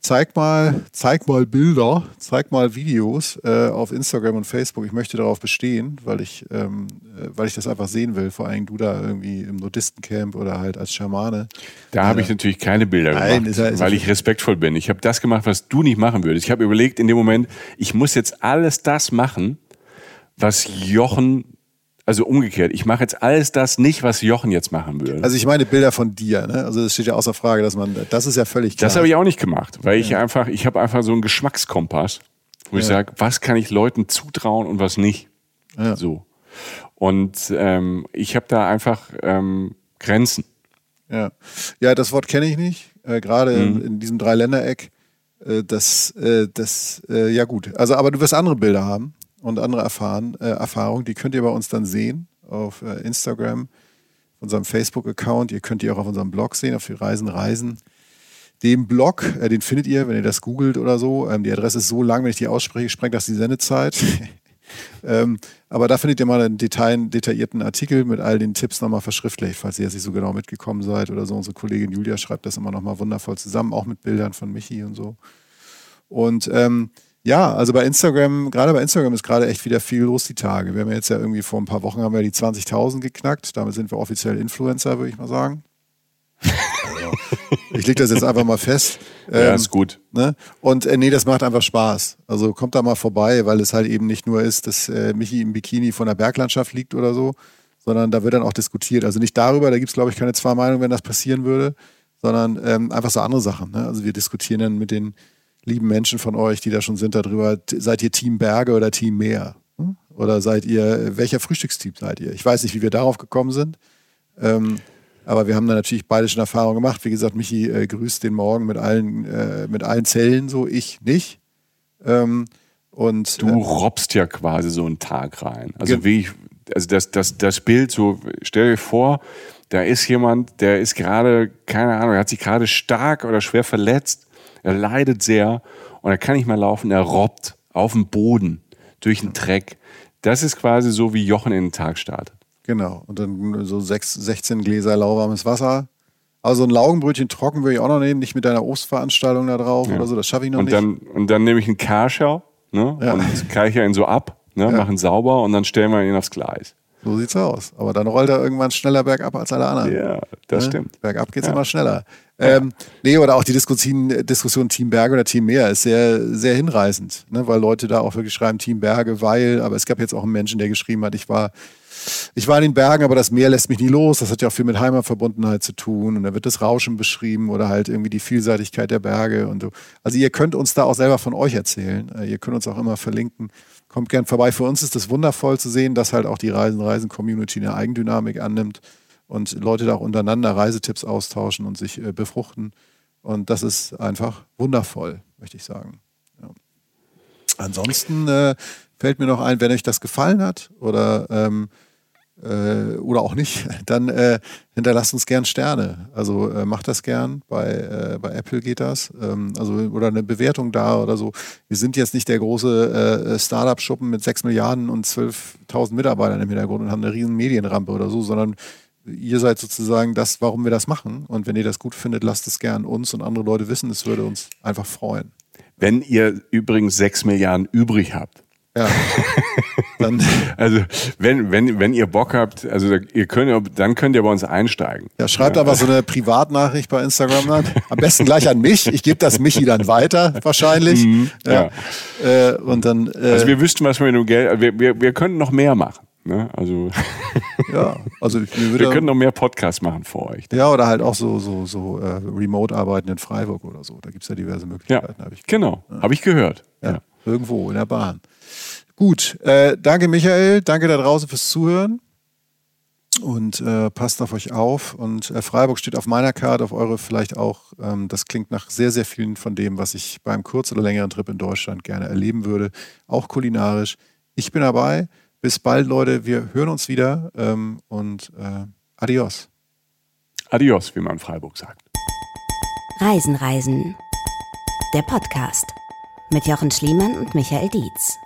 zeig mal, zeig mal Bilder, zeig mal Videos äh, auf Instagram und Facebook. Ich möchte darauf bestehen, weil ich, ähm, äh, weil ich das einfach sehen will. Vor allem du da irgendwie im Nudistencamp oder halt als Schamane. Da habe ich natürlich keine Bilder Nein, gemacht, ja- weil ich respektvoll bin. Ich habe das gemacht, was du nicht machen würdest. Ich habe überlegt in dem Moment, ich muss jetzt alles das machen, was Jochen, also umgekehrt, ich mache jetzt alles das nicht, was Jochen jetzt machen würde. Also ich meine Bilder von dir, ne? Also es steht ja außer Frage, dass man, das ist ja völlig klar. Das habe ich auch nicht gemacht, weil ich einfach, ich habe einfach so einen Geschmackskompass, wo ich sage, was kann ich Leuten zutrauen und was nicht. Ja. So. Und ähm, ich habe da einfach ähm, Grenzen. Ja, ja das Wort kenne ich nicht. Äh, Gerade in, in diesem Dreiländereck. Äh, das, äh, das, äh, ja gut. Also, aber du wirst andere Bilder haben und andere erfahren, äh, Erfahrungen. Die könnt ihr bei uns dann sehen auf äh, Instagram, auf unserem Facebook-Account. Ihr könnt die auch auf unserem Blog sehen, auf die Reisen Reisen. Dem Blog, äh, den findet ihr, wenn ihr das googelt oder so. Ähm, die Adresse ist so lang, wenn ich die ausspreche, sprengt das die Sendezeit. ähm, aber da findet ihr mal einen Detail, detaillierten Artikel mit all den Tipps nochmal verschriftlicht, falls ihr jetzt nicht so genau mitgekommen seid oder so. Unsere Kollegin Julia schreibt das immer nochmal wundervoll zusammen, auch mit Bildern von Michi und so. Und ähm, ja, also bei Instagram, gerade bei Instagram ist gerade echt wieder viel los die Tage. Wir haben ja jetzt ja irgendwie vor ein paar Wochen haben wir die 20.000 geknackt. Damit sind wir offiziell Influencer, würde ich mal sagen. Also, ich lege das jetzt einfach mal fest. Ja, Ähm, ist gut. Ne? Und äh, nee, das macht einfach Spaß. Also kommt da mal vorbei, weil es halt eben nicht nur ist, dass äh, Michi im Bikini von der Berglandschaft liegt oder so, sondern da wird dann auch diskutiert. Also nicht darüber, da gibt es, glaube ich, keine zwei Meinungen, wenn das passieren würde, sondern ähm, einfach so andere Sachen. Ne? Also wir diskutieren dann mit den lieben Menschen von euch, die da schon sind, darüber, seid ihr Team Berge oder Team Meer? Hm? Oder seid ihr, welcher Frühstückstyp seid ihr? Ich weiß nicht, wie wir darauf gekommen sind. Ähm, aber wir haben da natürlich beide schon Erfahrungen gemacht. Wie gesagt, Michi äh, grüßt den Morgen mit allen, äh, mit allen Zellen, so ich nicht. Ähm, und Du äh, robbst ja quasi so einen Tag rein. Also wie ich, also das, das, das Bild so, stell dir vor, da ist jemand, der ist gerade, keine Ahnung, er hat sich gerade stark oder schwer verletzt, er leidet sehr und er kann nicht mehr laufen, er robbt auf dem Boden durch den Dreck. Das ist quasi so, wie Jochen in den Tag startet. genau. Und dann so sechs, 16 Gläser lauwarmes Wasser. Also ein Laugenbrötchen trocken würde ich auch noch nehmen, nicht mit deiner Obstveranstaltung da drauf oder so. Das schaffe ich noch Und nicht. dann, und dann nehme ich einen Karschau ne, Ja. und keiche ihn so ab, ne, mache ihn sauber und dann stellen wir ihn aufs Gleis. so sieht's aus. Aber dann rollt er irgendwann schneller bergab als alle anderen. Ja, das Ne? stimmt. Bergab geht's immer schneller. Ähm, nee, oder auch die Diskussion, Diskussion Team Berge oder Team Meer ist sehr, sehr hinreißend, ne? weil Leute da auch wirklich schreiben Team Berge, weil, aber es gab jetzt auch einen Menschen, der geschrieben hat, ich war, ich war in den Bergen, aber das Meer lässt mich nie los. Das hat ja auch viel mit Heimatverbundenheit zu tun. Und da wird das Rauschen beschrieben oder halt irgendwie die Vielseitigkeit der Berge und so. Also ihr könnt uns da auch selber von euch erzählen. Äh, Ihr könnt uns auch immer verlinken. Kommt gern vorbei. Für uns ist es wundervoll zu sehen, dass halt auch die Reisen-Reisen-Community eine Eigendynamik annimmt und Leute da auch untereinander Reisetipps austauschen und sich äh, befruchten. Und das ist einfach wundervoll, möchte ich sagen. Ja. Ansonsten äh, fällt mir noch ein, wenn euch das gefallen hat oder, ähm, äh, oder auch nicht, dann äh, hinterlasst uns gern Sterne. Also äh, macht das gern. Bei, äh, bei Apple geht das. Ähm, also, oder eine Bewertung da oder so. Wir sind jetzt nicht der große äh, Startup-Schuppen mit 6 Milliarden und 12.000 Mitarbeitern im Hintergrund und haben eine riesen Medienrampe oder so, sondern ihr seid sozusagen das, warum wir das machen. Und wenn ihr das gut findet, lasst es gern uns und andere Leute wissen. Es würde uns einfach freuen. Wenn ihr übrigens sechs Milliarden übrig habt, Ja. Dann, also wenn, wenn, wenn ihr Bock habt, also ihr könnt, dann könnt ihr bei uns einsteigen. ja, schreibt aber so eine Privatnachricht bei Instagram dann. Am besten gleich an mich. Ich gebe das Michi dann weiter, wahrscheinlich. ja. Äh, und dann, äh, Also wir wüssten, was wir mit dem Geld, wir, wir, wir können noch mehr machen. Ne? Also ja, also ich, mir wir würde, können noch mehr Podcasts machen für euch. ja, oder halt auch so, so, so äh, Remote-Arbeiten in Freiburg oder so. Da gibt's ja diverse Ja, Möglichkeiten, habe ich genau, habe ich gehört. Ja, Ja. irgendwo in der Bahn. Gut, äh, danke Michael, danke da draußen fürs Zuhören und äh, passt auf euch auf. Und äh, Freiburg steht auf meiner Karte, auf eure vielleicht auch. Ähm, das klingt nach sehr, sehr vielen von dem, was ich beim kurz- oder längeren Trip in Deutschland gerne erleben würde, auch kulinarisch. Ich bin dabei. Bis bald, Leute. Wir hören uns wieder ähm, und äh, adios. Adios, wie man in Freiburg sagt. Reisen, Reisen. Der Podcast mit Jochen Schliemann und Michael Dietz.